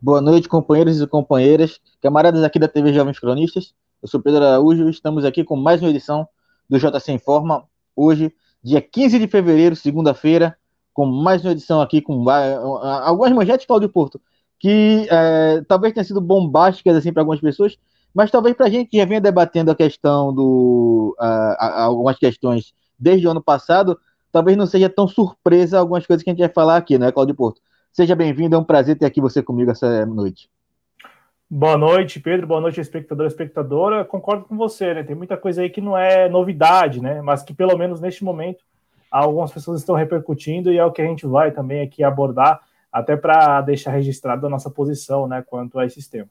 Boa noite, companheiros e companheiras, camaradas aqui da TV Jovens Cronistas. Eu sou Pedro Araújo e estamos aqui com mais uma edição do JC Informa. Hoje, dia 15 de fevereiro, segunda-feira, com mais uma edição aqui com algumas manchetes, Cláudio Porto, que é, talvez tenham sido bombásticas assim para algumas pessoas, mas talvez para a gente que já vinha debatendo a questão do. Uh, algumas questões desde o ano passado, talvez não seja tão surpresa algumas coisas que a gente vai falar aqui, né, Cláudio Porto? Seja bem-vindo, é um prazer ter aqui você comigo essa noite. Boa noite, Pedro. Boa noite, espectador espectadora. Concordo com você, né? Tem muita coisa aí que não é novidade, né? Mas que pelo menos neste momento algumas pessoas estão repercutindo e é o que a gente vai também aqui abordar, até para deixar registrado a nossa posição, né, quanto a esse tema.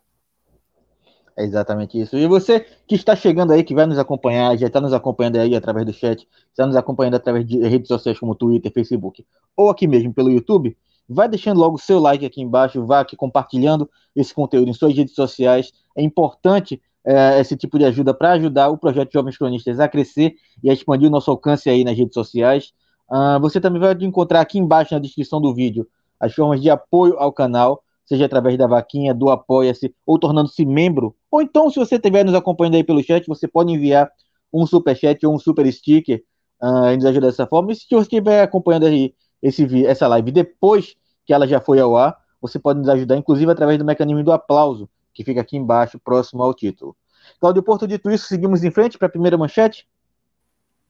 É exatamente isso. E você que está chegando aí, que vai nos acompanhar, já está nos acompanhando aí através do chat, está nos acompanhando através de redes sociais como Twitter, Facebook, ou aqui mesmo pelo YouTube, vai deixando logo o seu like aqui embaixo, vá aqui compartilhando esse conteúdo em suas redes sociais. É importante é, esse tipo de ajuda para ajudar o projeto Jovens Cronistas a crescer e a expandir o nosso alcance aí nas redes sociais. Uh, você também vai encontrar aqui embaixo na descrição do vídeo as formas de apoio ao canal, seja através da vaquinha, do Apoia-se ou tornando-se membro. Ou então, se você estiver nos acompanhando aí pelo chat, você pode enviar um super chat ou um super sticker uh, e nos ajudar dessa forma. E se você estiver acompanhando aí esse, essa live depois que ela já foi ao ar, você pode nos ajudar, inclusive através do mecanismo do aplauso, que fica aqui embaixo, próximo ao título. Claudio Porto, dito isso, seguimos em frente para a primeira manchete?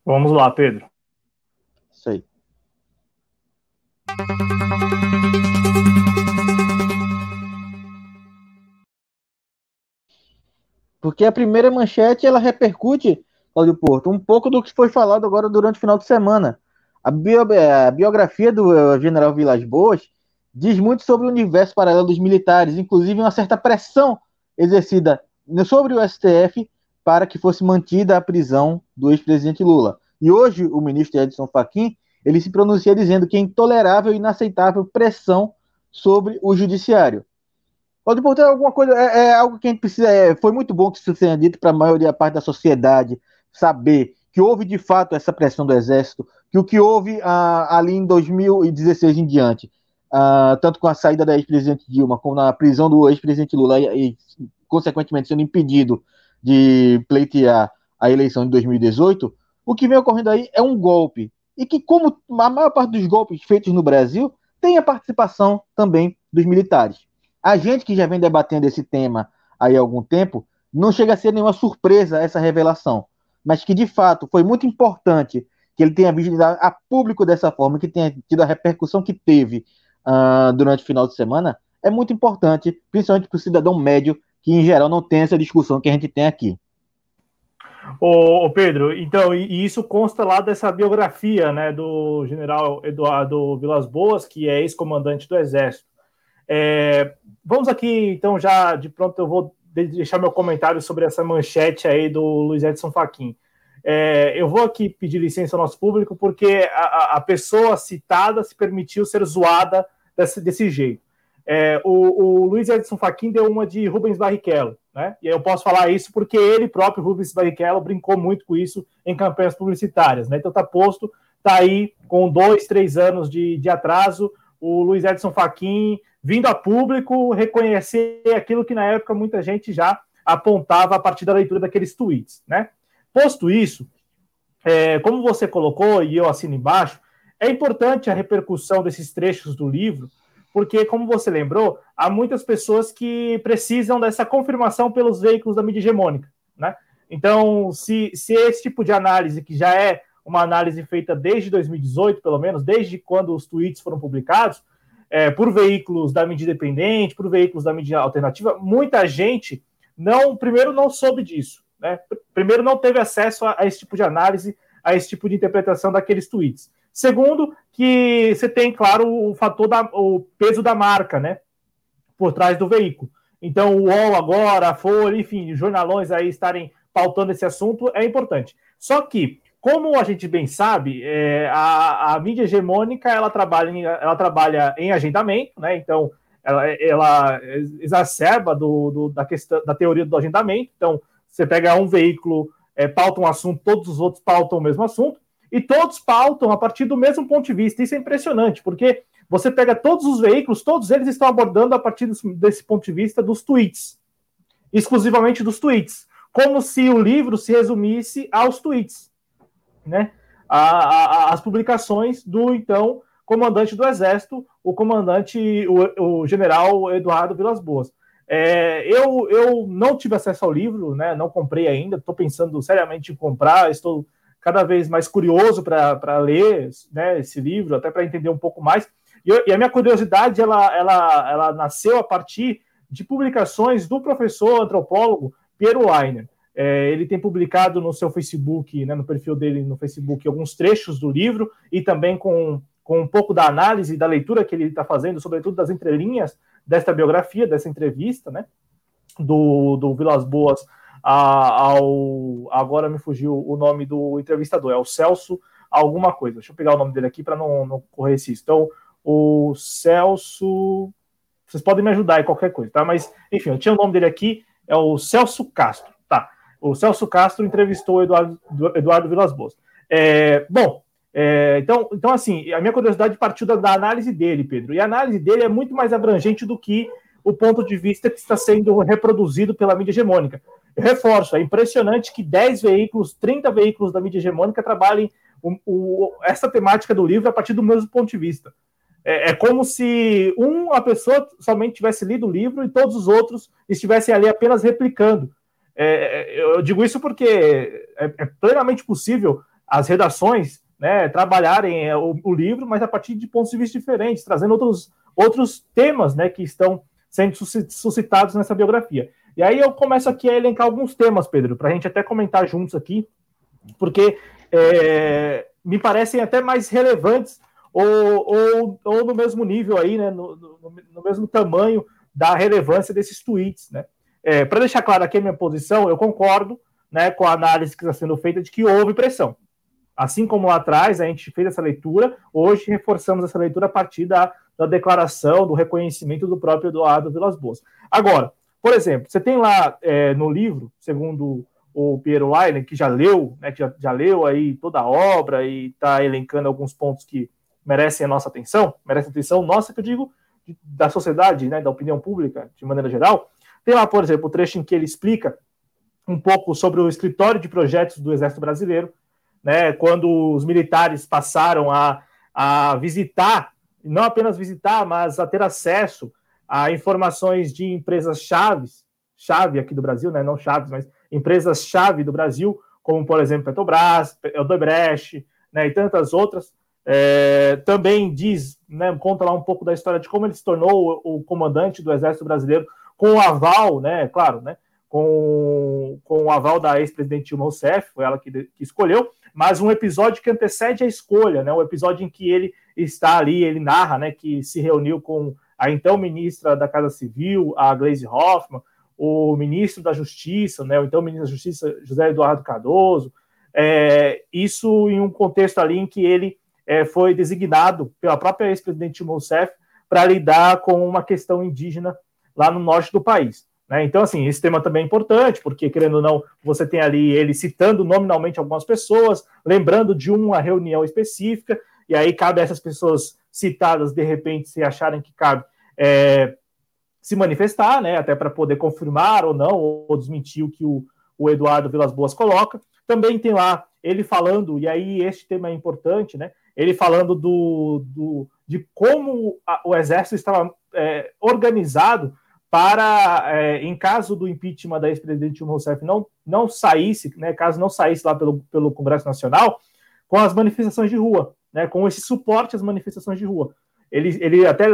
Vamos lá, Pedro. Isso aí. Porque a primeira manchete ela repercute, Claudio Porto, um pouco do que foi falado agora durante o final de semana. A, bio, a biografia do eh, general Vilas Boas diz muito sobre o universo paralelo dos militares, inclusive uma certa pressão exercida sobre o STF para que fosse mantida a prisão do ex-presidente Lula. E hoje o ministro Edson Fachin ele se pronuncia dizendo que é intolerável e inaceitável pressão sobre o judiciário. Pode importar alguma coisa, é, é, algo que a gente precisa. É, foi muito bom que isso tenha dito para a maioria parte da sociedade saber que houve de fato essa pressão do Exército, que o que houve ah, ali em 2016 em diante, ah, tanto com a saída da ex-presidente Dilma, como na prisão do ex-presidente Lula e, e, consequentemente, sendo impedido de pleitear a eleição de 2018, o que vem ocorrendo aí é um golpe. E que, como a maior parte dos golpes feitos no Brasil, tem a participação também dos militares. A gente que já vem debatendo esse tema aí há algum tempo, não chega a ser nenhuma surpresa essa revelação, mas que de fato foi muito importante que ele tenha visto a público dessa forma, que tenha tido a repercussão que teve uh, durante o final de semana, é muito importante, principalmente para o cidadão médio que em geral não tem essa discussão que a gente tem aqui. Ô, Pedro, então, e, isso consta lá dessa biografia, né, do general Eduardo Vilas Boas, que é ex-comandante do Exército. É, vamos aqui, então, já de pronto eu vou deixar meu comentário sobre essa manchete aí do Luiz Edson Fachin. É, eu vou aqui pedir licença ao nosso público, porque a, a pessoa citada se permitiu ser zoada desse, desse jeito. É, o, o, Luiz Edson Fachin deu uma de Rubens Barrichello, né? E eu posso falar isso porque ele próprio, Rubens Barrichello, brincou muito com isso em campanhas publicitárias, né? Então tá posto, tá aí com dois, três anos de, de atraso, o Luiz Edson Fachin vindo a público reconhecer aquilo que na época muita gente já apontava a partir da leitura daqueles tweets, né? Posto isso, é, como você colocou e eu assino embaixo, é importante a repercussão desses trechos do livro porque, como você lembrou, há muitas pessoas que precisam dessa confirmação pelos veículos da mídia hegemônica, né? Então, se, se esse tipo de análise, que já é uma análise feita desde 2018, pelo menos, desde quando os tweets foram publicados, é, por veículos da mídia independente, por veículos da mídia alternativa, muita gente não, primeiro, não soube disso, né? Primeiro, não teve acesso a, a esse tipo de análise, a esse tipo de interpretação daqueles tweets. Segundo, que você tem, claro, o fator da o peso da marca, né? Por trás do veículo. Então, o UOL agora, a Folha, enfim, jornalões aí estarem pautando esse assunto é importante. Só que, como a gente bem sabe, é, a, a, mídia hegemônica ela trabalha em, ela trabalha em agendamento, né? Então, ela, ela exacerba do, do, da questão da teoria do agendamento. Então, você pega um veículo, é, pauta um assunto, todos os outros pautam o mesmo assunto. e todos pautam a partir do mesmo ponto de vista. Isso é impressionante, porque você pega todos os veículos, todos eles estão abordando a partir desse ponto de vista dos tweets, exclusivamente dos tweets, como se o livro se resumisse aos tweets, né? A, a, as publicações do então comandante do Exército, o comandante, o, o general Eduardo Vilas Boas. É, eu, eu não tive acesso ao livro, né? Não comprei ainda, estou pensando seriamente em comprar, estou cada vez mais curioso para ler né, esse livro, até para entender um pouco mais. E, eu, e, a minha curiosidade ela, ela, ela nasceu a partir de publicações do professor antropólogo Piero Weiner. É, ele tem publicado no seu Facebook, né, no perfil dele no Facebook, alguns trechos do livro e também com, com um pouco da análise da leitura que ele está fazendo, sobretudo das entrelinhas desta biografia, dessa entrevista, né, do, do Vilas Boas ao. Agora me fugiu o nome do entrevistador, é o Celso alguma coisa. Deixa eu pegar o nome dele aqui para não, não correr esse. Então, o Celso. Vocês podem me ajudar em qualquer coisa, tá? Mas, enfim, eu tinha o nome dele aqui, é o Celso Castro. O Celso Castro entrevistou o Eduardo, Eduardo Vilas Boas. É, bom, é, então, então, assim, a minha curiosidade partiu da, da, análise dele, Pedro. E a análise dele é muito mais abrangente do que o ponto de vista que está sendo reproduzido pela mídia hegemônica. Eu reforço, é impressionante que 10 veículos, 30 veículos da mídia hegemônica trabalhem o, o, essa temática do livro a partir do mesmo ponto de vista. É, é, como se uma pessoa somente tivesse lido o livro e todos os outros estivessem ali apenas replicando. É, eu digo isso porque é, é, plenamente possível as redações né, trabalharem é, o, o, livro, mas a partir de pontos de vista diferentes, trazendo outros, outros temas né, que estão sendo suscitados nessa biografia. E aí eu começo aqui a elencar alguns temas, Pedro, para a gente até comentar juntos aqui, porque é, me parecem até mais relevantes ou, ou, ou no mesmo nível aí, né, no, no, no mesmo tamanho da relevância desses tweets, né? É, para deixar claro aqui a minha posição, eu concordo né, com a análise que está sendo feita de que houve pressão. Assim como lá atrás a gente fez essa leitura, hoje reforçamos essa leitura a partir da, da declaração, do reconhecimento do próprio Eduardo Vilas Boas. Agora, por exemplo, você tem lá é, no livro, segundo o Piero Leiner, que já leu, né, que já, já leu aí toda a obra e está elencando alguns pontos que merecem a nossa atenção, merecem atenção nossa, que eu digo, da sociedade, né, da opinião pública, de maneira geral. Tem lá, por exemplo, o trecho em que ele explica um pouco sobre o escritório de projetos do Exército Brasileiro, né, quando os militares passaram a, a visitar, não apenas visitar, mas a ter acesso a informações de empresas chaves, chave aqui do Brasil, né, não chaves, mas empresas chave do Brasil, como por exemplo Petrobras, Odebrecht, né, e tantas outras. É, também diz, né, conta lá um pouco da história de como ele se tornou o, o comandante do Exército Brasileiro com o aval, né, claro, né, com, com o aval da ex-presidente Dilma Rousseff, foi ela que, que escolheu, mas um episódio que antecede a escolha, né, o episódio em que ele está ali, ele narra, né, que se reuniu com a então ministra da Casa Civil, a Gleisi Hoffmann, o ministro da Justiça, né, o então ministro da Justiça, José Eduardo Cardoso, é, isso em um contexto ali em que ele é, foi designado pela própria ex-presidente Dilma Rousseff para lidar com uma questão indígena lá no norte do país. Né? Então, assim, esse tema também é importante, porque, querendo ou não, você tem ali ele citando nominalmente algumas pessoas, lembrando de uma reunião específica, e aí cabe a essas pessoas citadas, de repente, se acharem que cabe é, se manifestar, né, até para poder confirmar ou não, ou desmentir o que o, o Eduardo Vilas Boas coloca. Também tem lá ele falando, e aí este tema é importante, né, ele falando do, do de como a, o Exército estava é, organizado para, é, em caso do impeachment da ex-presidente Dilma Rousseff não, não saísse, né, caso não saísse lá pelo, pelo Congresso Nacional, com as manifestações de rua né, com esse suporte às manifestações de rua. Ele, ele até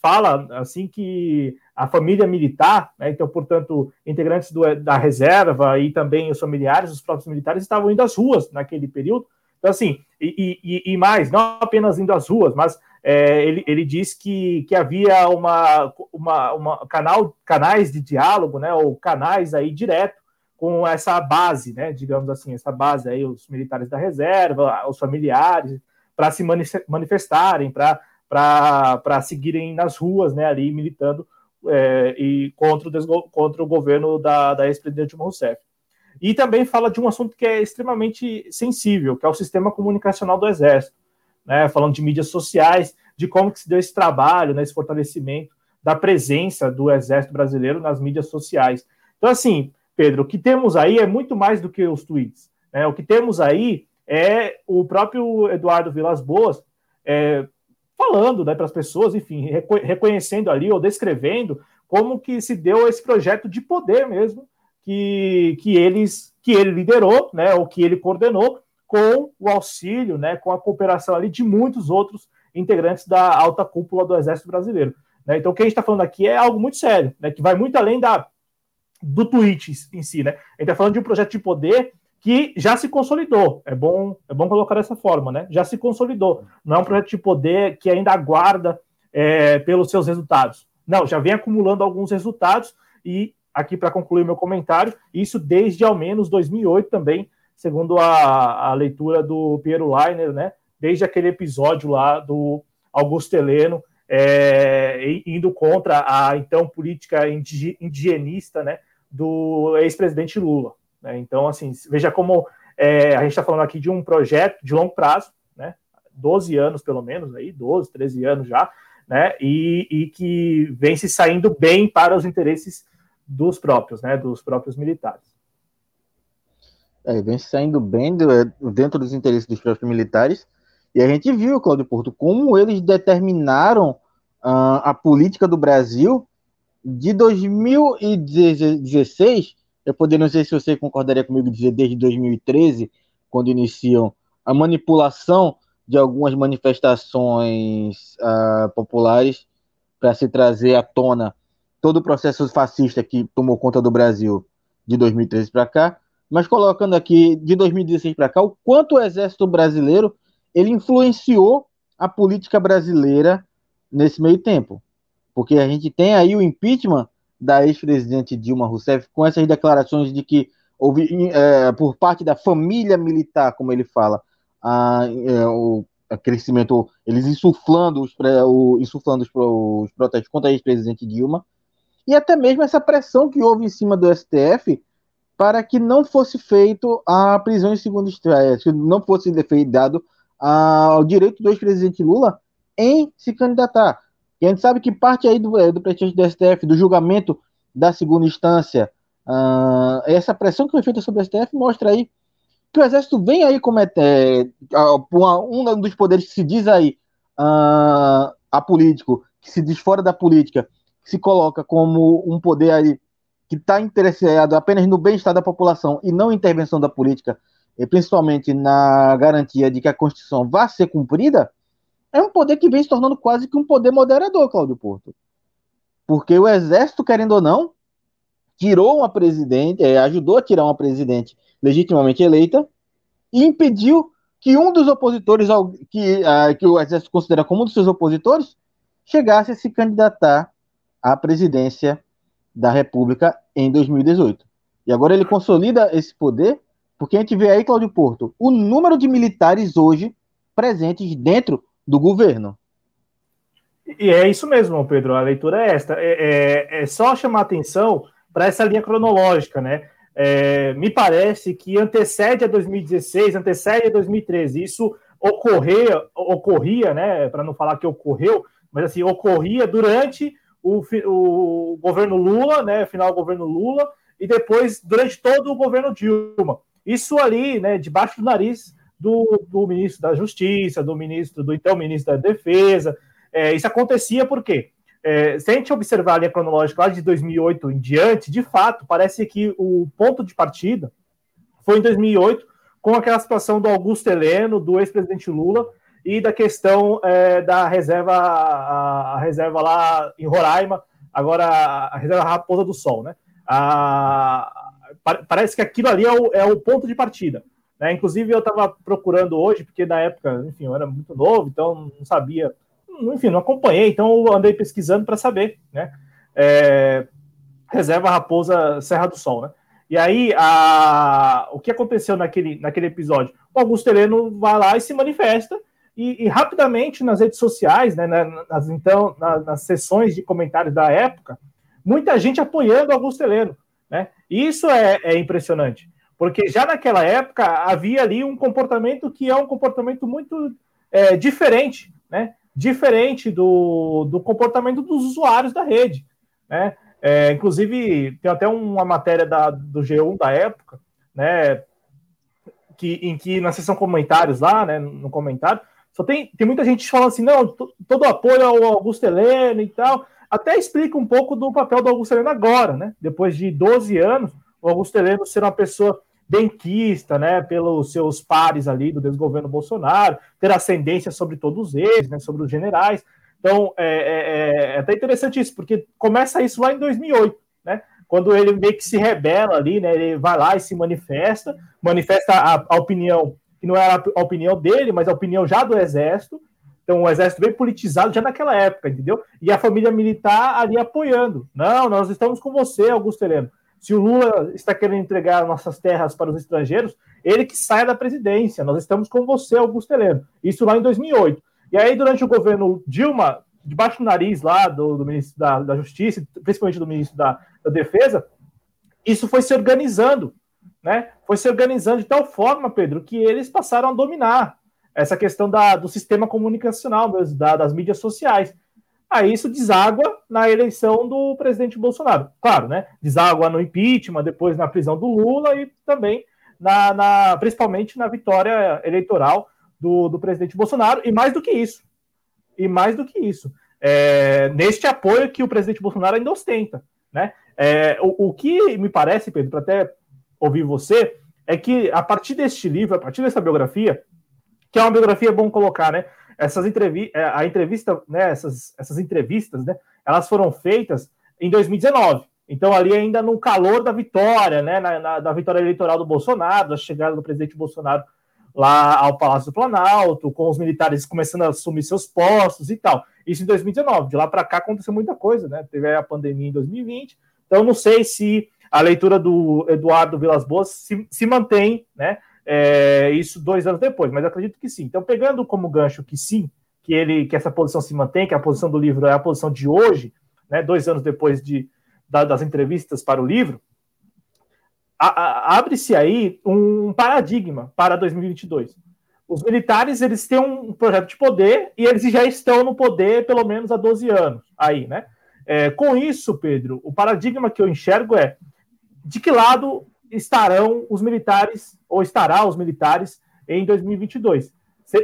fala assim que a família militar, né, então, portanto, integrantes do, da reserva e também os familiares, os próprios militares, estavam indo às ruas naquele período. Então, assim, e, e, e mais, não apenas indo às ruas, mas é, ele, ele diz que, que havia uma, uma, uma canal, canais de diálogo, né, ou canais aí direto com essa base, né, digamos assim, essa base aí, os militares da reserva, os familiares, para se manifestarem, para seguirem nas ruas, né, ali militando é, e contra o, contra o governo da, da ex-presidente Dilma Rousseff. E também fala de um assunto que é extremamente sensível, que é o sistema comunicacional do Exército, né? falando de mídias sociais, de como que se deu esse trabalho, né, esse fortalecimento da presença do Exército Brasileiro nas mídias sociais. Então, assim, Pedro, o que temos aí é muito mais do que os tweets. Né? O que temos aí é o próprio Eduardo Vilas Boas é, falando né, para as pessoas, enfim, reco reconhecendo ali ou descrevendo como que se deu esse projeto de poder mesmo que, que eles que ele liderou, né, ou que ele coordenou com o auxílio, né, com a cooperação ali de muitos outros integrantes da alta cúpula do Exército Brasileiro. Né? Então, o que a gente está falando aqui é algo muito sério, né, que vai muito além da, do tweet em si. Né? A gente está falando de um projeto de poder que já se consolidou. É bom, é bom colocar dessa forma, né? Já se consolidou. Não é um projeto de poder que ainda aguarda é, pelos seus resultados. Não, já vem acumulando alguns resultados e aqui para concluir meu comentário, isso desde ao menos 2008 também, segundo a, a leitura do Piero Leiner, né? Desde aquele episódio lá do Augusto Heleno é, indo contra a então política indigenista, né? Do ex-presidente Lula. Né? Então, assim, veja como é, a gente está falando aqui de um projeto de longo prazo, né? 12 anos pelo menos, aí, 12, 13 anos já, né? E, e que vem se saindo bem para os interesses dos próprios, né? Dos próprios militares. É, vem saindo bem do, dentro dos interesses dos próprios militares. E a gente viu, Cláudio Porto, como eles determinaram uh, a política do Brasil de 2016 eu poderia, não sei se você concordaria comigo, dizer desde 2013, quando iniciam a manipulação de algumas manifestações uh, populares para se trazer à tona todo o processo fascista que tomou conta do Brasil de 2013 para cá, mas colocando aqui de 2016 para cá o quanto o exército brasileiro ele influenciou a política brasileira nesse meio tempo, porque a gente tem aí o impeachment da ex-presidente Dilma Rousseff com essas declarações de que houve, é, por parte da família militar, como ele fala, a, é, o a crescimento, eles insuflando os, o, insuflando os, os protestos contra a ex-presidente Dilma, e até mesmo essa pressão que houve em cima do STF para que não fosse feito a prisão em segunda instância, não fosse dado ao direito do ex-presidente Lula em se candidatar. E a gente sabe que parte aí do, é, do prestígio do STF, do julgamento da segunda instância, uh, essa pressão que foi feita sobre o STF mostra aí que o Exército vem aí como é, é um dos poderes que se diz aí uh, apolítico, que se diz fora da política, se coloca como um poder aí que está interessado apenas no bem-estar da população e não intervenção da política, principalmente na garantia de que a Constituição vá ser cumprida, é um poder que vem se tornando quase que um poder moderador, Cláudio Porto. Porque o exército, querendo ou não, tirou uma presidente, é, ajudou a tirar uma presidente legitimamente eleita e impediu que um dos opositores, que, uh, que o exército considera como um dos seus opositores, chegasse a se candidatar à presidência da República em 2018. E agora ele consolida esse poder, porque a gente vê aí, Cláudio Porto, o número de militares hoje presentes dentro do governo. E é isso mesmo, Pedro. A leitura é esta. É, é, é só chamar atenção para essa linha cronológica, né? É, me parece que antecede a 2016, antecede a 2013. Isso ocorria, ocorria, né? Para não falar que ocorreu, mas assim ocorria durante o, o governo Lula, né? Final do governo Lula e depois durante todo o governo Dilma. Isso ali, né? Debaixo do nariz do, do ministro da Justiça, do ministro, do então ministro da Defesa. É, isso acontecia porque, é, se a gente observar a linha cronológica lá de 2008 em diante, de fato, parece que o ponto de partida foi em 2008, com aquela situação do Augusto Heleno, do ex-presidente Lula, e da questão é, da reserva, a, a, reserva lá em Roraima, agora a reserva Raposa do Sol, né? A, parece que aquilo ali é o, é o ponto de partida. Né? Inclusive, eu estava procurando hoje, porque na época, enfim, eu era muito novo, então não sabia, enfim, não acompanhei, então andei pesquisando para saber, né? É, reserva Raposa Serra do Sol, né? E aí, a, o que aconteceu naquele, naquele episódio? O Augusto Heleno vai lá e se manifesta, e, e rapidamente nas redes sociais, né, nas, então, nas, nas sessões de comentários da época, muita gente apoiando Augusto Heleno, né? Isso é, é impressionante Porque já naquela época havia ali um comportamento que é um comportamento muito é, diferente, né? Diferente do, do comportamento dos usuários da rede, né? É, inclusive, tem até uma matéria da, do G1 da época, né? Que, em que na seção comentários lá, né? No comentário, só tem, tem muita gente falando assim, não, todo apoio ao Augusto Heleno e tal. Até explica um pouco do papel do Augusto Heleno agora, né? Depois de 12 anos, o Augusto Heleno ser uma pessoa benquista, né, pelos seus pares ali do desgoverno Bolsonaro, ter ascendência sobre todos eles, né, sobre os generais. Então, é, é, é, até interessante isso, porque começa isso lá em 2008, né, quando ele meio que se rebela ali, né, ele vai lá e se manifesta, manifesta a, a opinião, que não era a opinião dele, mas a opinião já do Exército, então, o exército bem politizado já naquela época, entendeu? E a família militar ali apoiando. Não, nós estamos com você, Augusto Heleno. Se o Lula está querendo entregar nossas terras para os estrangeiros, ele que saia da presidência. Nós estamos com você, Augusto Heleno. Isso lá em 2008. E aí, durante o governo Dilma, debaixo do nariz lá do, do ministro da, da, Justiça, principalmente do ministro da, da, Defesa, isso foi se organizando, né? Foi se organizando de tal forma, Pedro, que eles passaram a dominar essa questão da, do sistema comunicacional, da, das mídias sociais aí isso deságua na eleição do presidente Bolsonaro. Claro, né? Deságua no impeachment, depois na prisão do Lula e também na, na principalmente na vitória eleitoral do, do, presidente Bolsonaro. E mais do que isso, e mais do que isso, é, neste apoio que o presidente Bolsonaro ainda ostenta, né? É, o, o que me parece, Pedro, para até ouvir você, é que a partir deste livro, a partir dessa biografia, que é uma biografia bom colocar, né? essas entrevistas, é, a entrevista, né, essas, essas entrevistas, né, elas foram feitas em 2019. Então, ali ainda no calor da vitória, né, na, na, da vitória eleitoral do Bolsonaro, da chegada do presidente Bolsonaro lá ao Palácio do Planalto, com os militares começando a assumir seus postos e tal. Isso em 2019. De lá para cá aconteceu muita coisa, né? Teve a pandemia em 2020. Então, não sei se a leitura do Eduardo Vilas Boas se, se mantém, né? é, isso dois anos depois, mas acredito que sim. Então, pegando como gancho que sim, que ele que essa posição se mantém, que a posição do livro é a posição de hoje, né, dois anos depois de, da, das entrevistas para o livro, abre-se aí um paradigma para 2022. Os militares eles têm um projeto de poder e eles já estão no poder pelo menos há 12 anos aí, né? É, com isso, Pedro, o paradigma que eu enxergo é de que lado estarão os militares, ou estará os militares, em 2022.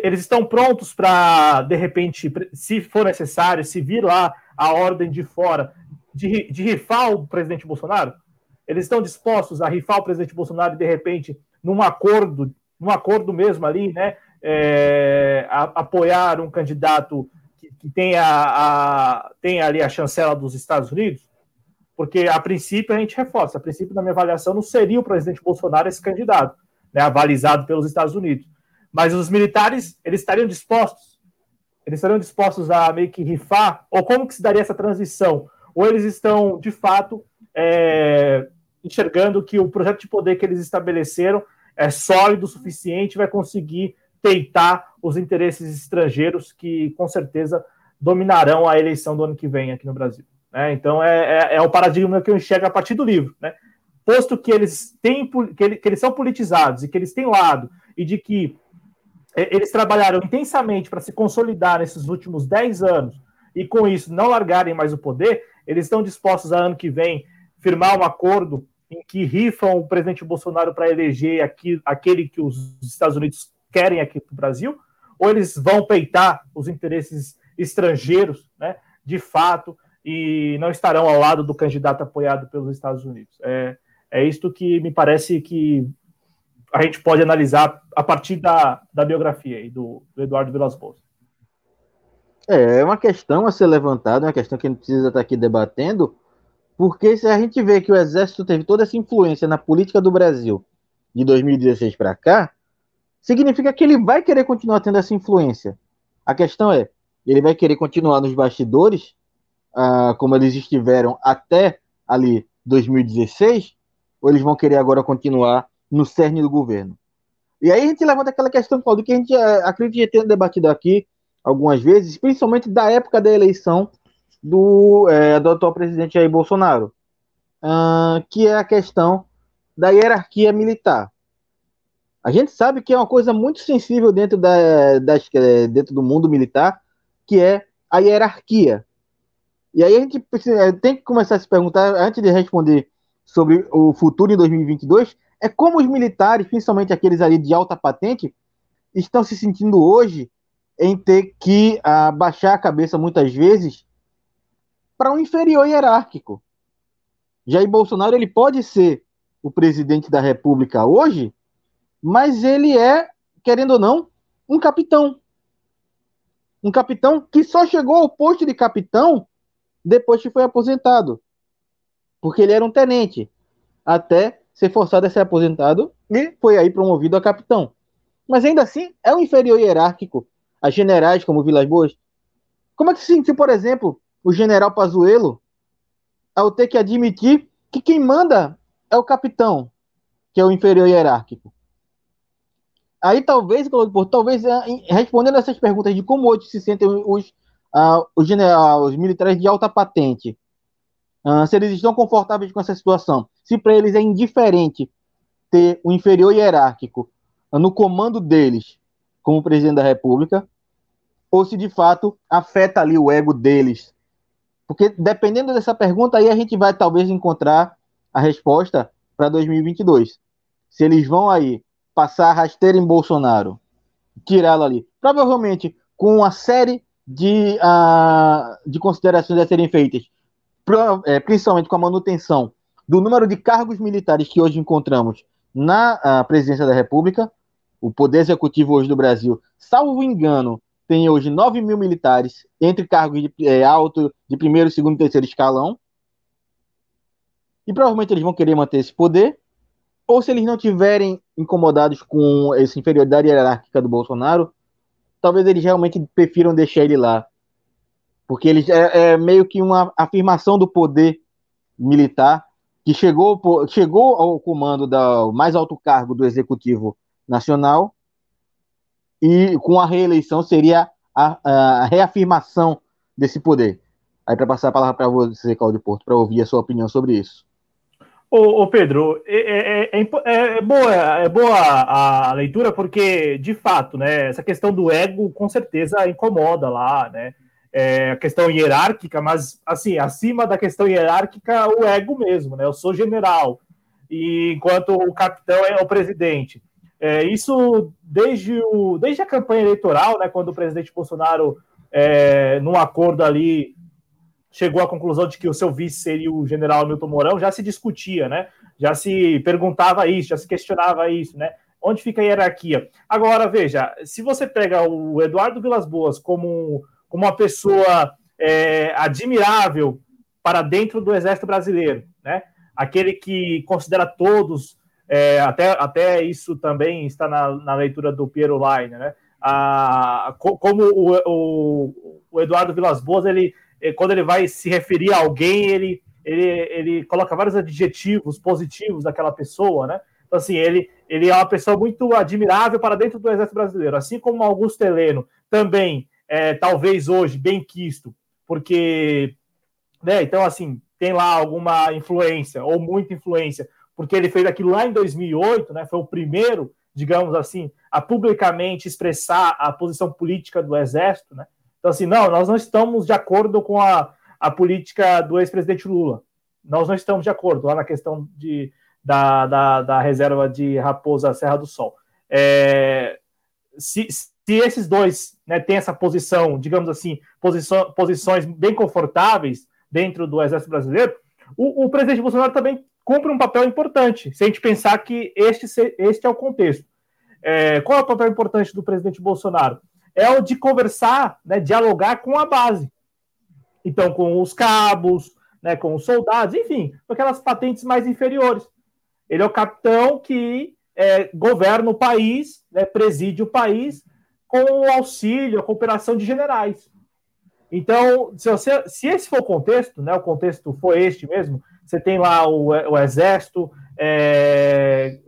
Eles estão prontos para, de repente, se for necessário, se vir lá a ordem de fora, de, de rifar o presidente Bolsonaro? Eles estão dispostos a rifar o presidente Bolsonaro e, de repente, num acordo, num acordo mesmo ali, né, é, a, apoiar um candidato que, que tenha, a, tenha ali a chancela dos Estados Unidos? Porque, a princípio, a gente reforça, a princípio, na minha avaliação, não seria o presidente Bolsonaro esse candidato, né, avalizado pelos Estados Unidos. Mas os militares, eles estariam dispostos? Eles estariam dispostos a meio que rifar? Ou como que se daria essa transição? Ou eles estão, de fato, é, enxergando que o projeto de poder que eles estabeleceram é sólido o suficiente vai conseguir peitar os interesses estrangeiros que, com certeza, dominarão a eleição do ano que vem aqui no Brasil. Né? Então é, é, é, o paradigma que eu enxergo a partir do livro. Né? Posto que eles têm que, ele, que eles são politizados e que eles têm lado, e de que é, eles trabalharam intensamente para se consolidar nesses últimos 10 anos e com isso não largarem mais o poder, eles estão dispostos a ano que vem firmar um acordo em que rifam o presidente Bolsonaro para eleger aqui, aquele que os Estados Unidos querem aqui para o Brasil, ou eles vão peitar os interesses estrangeiros, né, de fato, e não estarão ao lado do candidato apoiado pelos Estados Unidos. É, é isto que me parece que a gente pode analisar a partir da, da biografia aí do, do Eduardo Vilas Boas. É, é uma questão a ser levantada, uma questão que a gente precisa estar aqui debatendo, porque se a gente vê que o Exército teve toda essa influência na política do Brasil de 2016 para cá, significa que ele vai querer continuar tendo essa influência. A questão é, ele vai querer continuar nos bastidores uh, como eles estiveram até ali 2016, ou eles vão querer agora continuar no cerne do governo? E aí a gente levanta aquela questão, Paulo, que a gente uh, acredita ter debatido aqui algumas vezes, principalmente da época da eleição do, é, do atual presidente Jair Bolsonaro, uh, que é a questão da hierarquia militar. A gente sabe que é uma coisa muito sensível dentro, da, das, é, dentro do mundo militar, que é a hierarquia. E aí a gente tem que começar a se perguntar, antes de responder sobre o futuro em 2022, é como os militares, principalmente aqueles ali de alta patente, estão se sentindo hoje em ter que uh, baixar a cabeça muitas vezes para um inferior hierárquico. Jair Bolsonaro ele pode ser o presidente da República hoje, mas ele é, querendo ou não, um capitão. Um capitão que só chegou ao posto de capitão depois que foi aposentado. Porque ele era um tenente. Até ser forçado a ser aposentado e foi aí promovido a capitão. Mas ainda assim, é um inferior hierárquico a generais como Vilas Boas. Como é que se sentiu, por exemplo, o general Pazuello ao ter que admitir que quem manda é o capitão, que é o inferior hierárquico? Aí talvez, talvez é, respondendo essas perguntas de como hoje se sentem os, uh, os, general, os militares de alta patente, uh, se eles estão confortáveis com essa situação, se para eles é indiferente ter o inferior hierárquico uh, no comando deles como presidente da República, ou se de fato afeta ali o ego deles. Porque dependendo dessa pergunta aí a gente vai talvez encontrar a resposta para 2022. Se eles vão aí passar a rasteira em Bolsonaro, tirá-lo ali, provavelmente com uma série de, de considerações a serem feitas, é, principalmente com a manutenção do número de cargos militares que hoje encontramos na presidência da República, o poder executivo hoje do Brasil, salvo engano, tem hoje 9 mil militares entre cargos de é, alto, de primeiro, segundo e terceiro escalão. E provavelmente eles vão querer manter esse poder. Ou se eles não tiverem incomodados com essa inferioridade hierárquica do Bolsonaro, talvez eles realmente prefiram deixar ele lá. Porque eles é, é meio que uma afirmação do poder militar que chegou, chegou ao comando do mais alto cargo do Executivo Nacional e com a reeleição seria a, a reafirmação desse poder. Aí para passar a palavra para você, Claudio Porto, para ouvir a sua opinião sobre isso. Ô, ô Pedro, é, é, é, é, boa, é boa a leitura porque, de fato, né, essa questão do ego com certeza incomoda lá, né? É, a questão hierárquica, mas assim, acima da questão hierárquica, o ego mesmo, né? Eu sou general, e enquanto o capitão é o presidente. É, isso desde, o, desde a campanha eleitoral, né, quando o presidente Bolsonaro, é, num acordo ali, chegou à conclusão de que o seu vice seria o general Hamilton Mourão, já se discutia, né? Já se perguntava isso, já se questionava isso, né? Onde fica a hierarquia? Agora, veja, se você pega o Eduardo Vilas Boas como, como uma pessoa é, admirável para dentro do Exército Brasileiro, né? Aquele que considera todos é, até, até isso também está na, na leitura do Piero Line, né? A, como o, o, o, Eduardo Vilas Boas, ele, quando ele vai se referir a alguém, ele, ele, ele coloca vários adjetivos positivos daquela pessoa, né? Então, assim, ele, ele é uma pessoa muito admirável para dentro do Exército Brasileiro, assim como Augusto Heleno, também, é, talvez hoje, bem quisto, porque, né, então, assim, tem lá alguma influência, ou muita influência, porque ele fez aquilo lá em 2008, né, foi o primeiro, digamos assim, a publicamente expressar a posição política do Exército. Né? Então, assim, não, nós não estamos de acordo com a, a política do ex-presidente Lula. Nós não estamos de acordo lá na questão de, da, da, da reserva de Raposa Serra do Sol. É, se, se esses dois né, têm essa posição, digamos assim, posição, posições bem confortáveis dentro do Exército Brasileiro, o, o presidente Bolsonaro também cumpre um papel importante, se a gente pensar que este, este é o contexto. É, qual é o papel importante do presidente Bolsonaro? É o de conversar, né, dialogar com a base. Então, com os cabos, né, com os soldados, enfim, com aquelas patentes mais inferiores. Ele é o capitão que é, governa o país, né, preside o país com o auxílio, a cooperação de generais. Então, se, você, se esse for o contexto, né, o contexto for este mesmo, você tem lá o, o Exército é,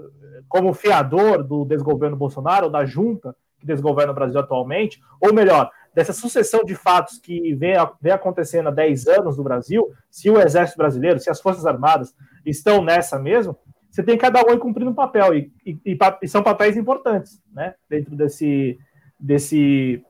como fiador do desgoverno Bolsonaro, da junta que desgoverna o Brasil atualmente, ou melhor, dessa sucessão de fatos que vem, vem acontecendo há 10 anos no Brasil, se o Exército Brasileiro, se as Forças Armadas estão nessa mesmo, você tem cada um cumprindo um papel, e, e, e, são papéis importantes, né? Dentro desse, desse,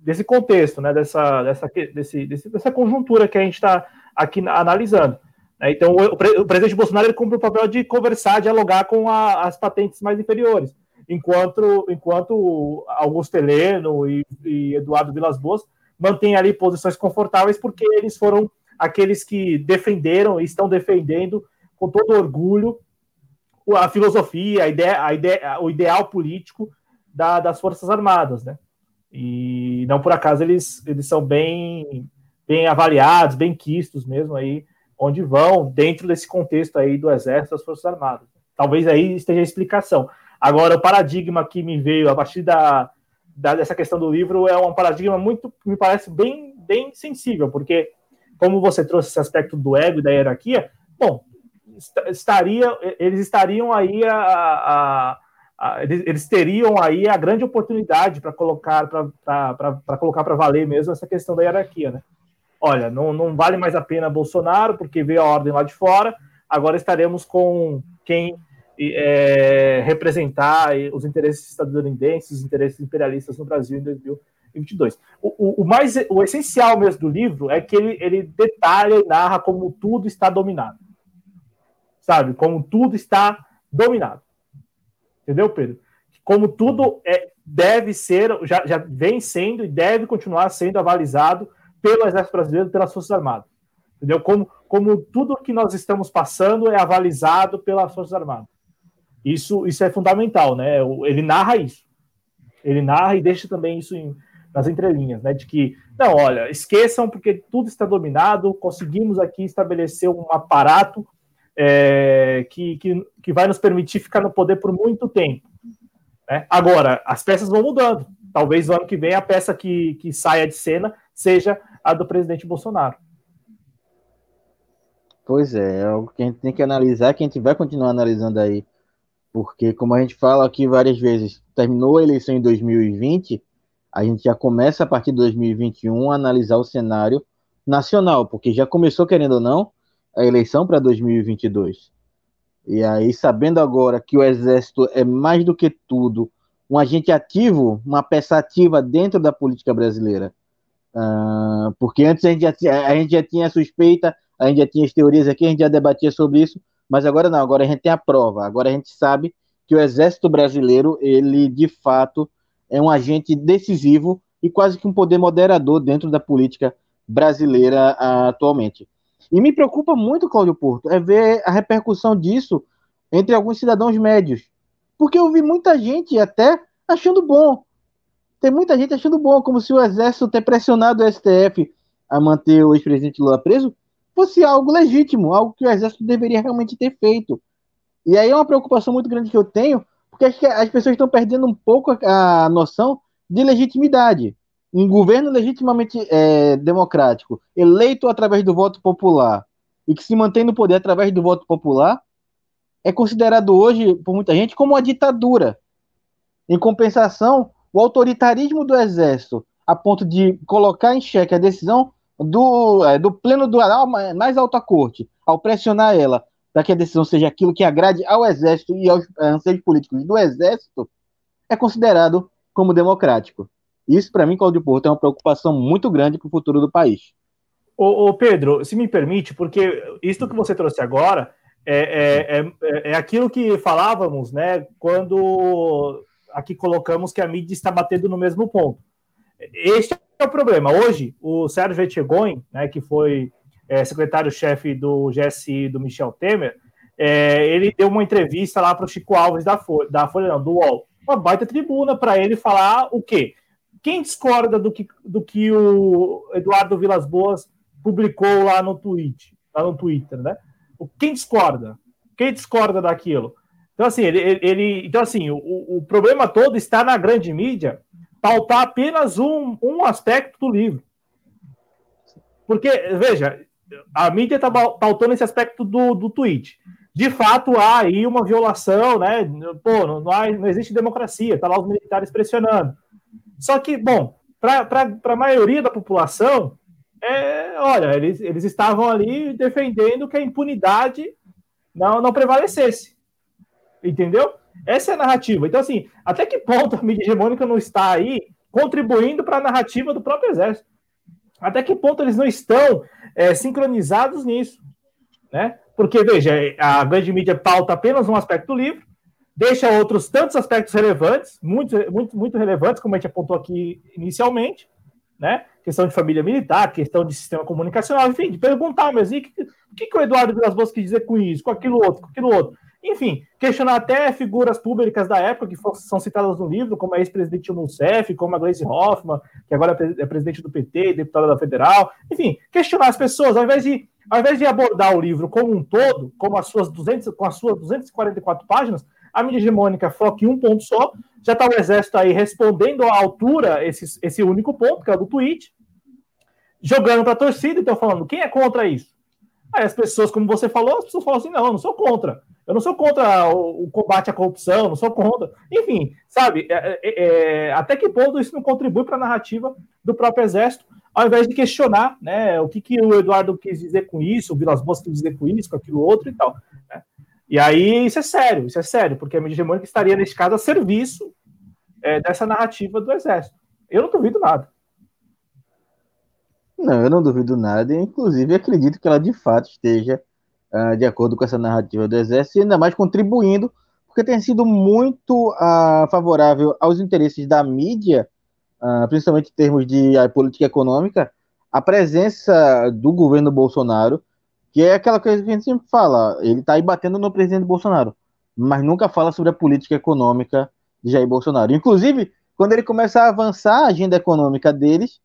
desse contexto, né? Dessa, dessa, desse, dessa conjuntura que a gente está aqui analisando. Né? Então, o, presidente Bolsonaro ele cumpre o papel de conversar, dialogar com a, as patentes mais inferiores, enquanto, enquanto Augusto Heleno e, e Eduardo Vilas Boas mantêm ali posições confortáveis, porque eles foram aqueles que defenderam e estão defendendo com todo orgulho a filosofia, a ideia, a ideia, o ideal político da, das Forças Armadas, né? E não por acaso eles, eles são bem, bem avaliados, bem quistos mesmo aí, onde vão, dentro desse contexto aí do Exército das Forças Armadas. Talvez aí esteja a explicação. Agora, o paradigma que me veio a partir da, da dessa questão do livro é um paradigma muito, me parece bem, bem sensível, porque como você trouxe esse aspecto do ego e da hierarquia, bom, estaria, eles estariam aí a, a, a eles teriam aí a grande oportunidade para colocar para colocar para valer mesmo essa questão da hierarquia, né? Olha, não, não vale mais a pena Bolsonaro porque veio a ordem lá de fora. Agora estaremos com quem é, representar os interesses estadunidenses, os interesses imperialistas no Brasil em 2022. O, o, o, mais, o essencial mesmo do livro é que ele, ele detalha e narra como tudo está dominado sabe? Como tudo está dominado. Entendeu, Pedro? Como tudo é, deve ser, já, já vem sendo e deve continuar sendo avalizado pelo Exército Brasileiro, pelas Forças Armadas. Entendeu? Como, como tudo que nós estamos passando é avalizado pelas Forças Armadas. Isso, isso é fundamental, né? Ele narra isso. Ele narra e deixa também isso em, nas entrelinhas, né? De que, não, olha, esqueçam porque tudo está dominado, conseguimos aqui estabelecer um aparato é, que, que, que, vai nos permitir ficar no poder por muito tempo. Né? Agora, as peças vão mudando. Talvez o ano que vem a peça que, que saia de cena seja a do presidente Bolsonaro. Pois é, é algo que a gente tem que analisar, que a gente vai continuar analisando aí. Porque, como a gente fala aqui várias vezes, terminou a eleição em 2020, a gente já começa a partir de 2021 a analisar o cenário nacional, porque já começou, querendo ou não, a eleição para 2022. E aí, sabendo agora que o Exército é mais do que tudo um agente ativo, uma peça ativa dentro da política brasileira. Uh, porque antes a gente, já, a gente já tinha suspeita, a gente já tinha as teorias aqui, a gente já debatia sobre isso, mas agora não, agora a gente tem a prova, agora a gente sabe que o Exército Brasileiro, ele de fato é um agente decisivo e quase que um poder moderador dentro da política brasileira uh, atualmente. E me preocupa muito, Cláudio Porto, é ver a repercussão disso entre alguns cidadãos médios. Porque eu vi muita gente até achando bom. Tem muita gente achando bom, como se o Exército ter pressionado o STF a manter o ex-presidente Lula preso fosse algo legítimo, algo que o Exército deveria realmente ter feito. E aí é uma preocupação muito grande que eu tenho, porque acho que as pessoas estão perdendo um pouco a noção de legitimidade um governo legitimamente é, democrático, eleito através do voto popular e que se mantém no poder através do voto popular, é considerado hoje, por muita gente, como uma ditadura. Em compensação, o autoritarismo do exército, a ponto de colocar em xeque a decisão do, é, do pleno do mais alta corte, ao pressionar ela para que a decisão seja aquilo que agrade ao exército e aos anseios políticos do exército, é considerado como democrático. Isso, para mim, Cláudio Porto, é uma preocupação muito grande para o futuro do país. Ô, ô, Pedro, se me permite, porque isso que você trouxe agora é, é, é, é, aquilo que falávamos, né, quando aqui colocamos que a mídia está batendo no mesmo ponto. Este é o problema. Hoje, o Sérgio Etchegoin, né, que foi é, secretário-chefe do GSI do Michel Temer, é, ele deu uma entrevista lá para o Chico Alves da Folha, da Folha não, do UOL. Uma baita tribuna para ele falar o quê? Quem discorda do que, do que o Eduardo Vilas Boas publicou lá no tweet, lá no Twitter, né? Quem discorda? Quem discorda daquilo? Então, assim, ele, ele então, assim, o, o problema todo está na grande mídia pautar apenas um, um aspecto do livro. Porque, veja, a mídia está pautando esse aspecto do, do tweet. De fato, há aí uma violação, né? Pô, não, não, há, não existe democracia, tá lá os militares pressionando. Só que, bom, para a maioria da população, é, olha, eles, eles estavam ali defendendo que a impunidade não, não prevalecesse. Entendeu? Essa é a narrativa. Então, assim, até que ponto a mídia hegemônica não está aí contribuindo para a narrativa do próprio exército? Até que ponto eles não estão é, sincronizados nisso? Né? Porque, veja, a grande mídia pauta apenas um aspecto do livro, deixa outros tantos aspectos relevantes, muito, muito, muito relevantes, como a gente apontou aqui inicialmente, né? Questão de família militar, questão de sistema comunicacional, enfim, de perguntar, e o que, que, que o Eduardo Vilas Boas quis dizer com isso, com aquilo outro, com aquilo outro? Enfim, questionar até figuras públicas da época que são citadas no livro, como a ex-presidente Rousseff, como a Gleisi Hoffmann, que agora é presidente do PT, deputada da Federal. Enfim, questionar as pessoas, ao invés de, ao invés de abordar o livro como um todo, como as suas 200, com as suas 244 páginas, a mídia hegemônica foca em um ponto só. Já está o exército aí respondendo à altura esse, esse único ponto, que é o do tweet, jogando para a torcida, então falando, quem é contra isso? Aí as pessoas, como você falou, as pessoas falam assim: não, eu não sou contra. Eu não sou contra o, o combate à corrupção, não sou contra. Enfim, sabe, é, é, é até que ponto isso não contribui para a narrativa do próprio Exército, ao invés de questionar né, o que, que o Eduardo quis dizer com isso, o Vilas Boas quis dizer com isso, com aquilo outro e tal. Né? E aí isso é sério, isso é sério, porque a mídia hegemônica estaria, nesse caso, a serviço é, dessa narrativa do Exército. Eu não duvido nada. Não, eu não duvido nada, inclusive acredito que ela de fato esteja uh, de acordo com essa narrativa do Exército, e ainda mais contribuindo, porque tem sido muito uh, favorável aos interesses da mídia, uh, principalmente em termos de política econômica, a presença do governo Bolsonaro, que é aquela coisa que a gente sempre fala, ele está aí batendo no presidente Bolsonaro, mas nunca fala sobre a política econômica de Jair Bolsonaro. Inclusive, quando ele começa a avançar a agenda econômica deles,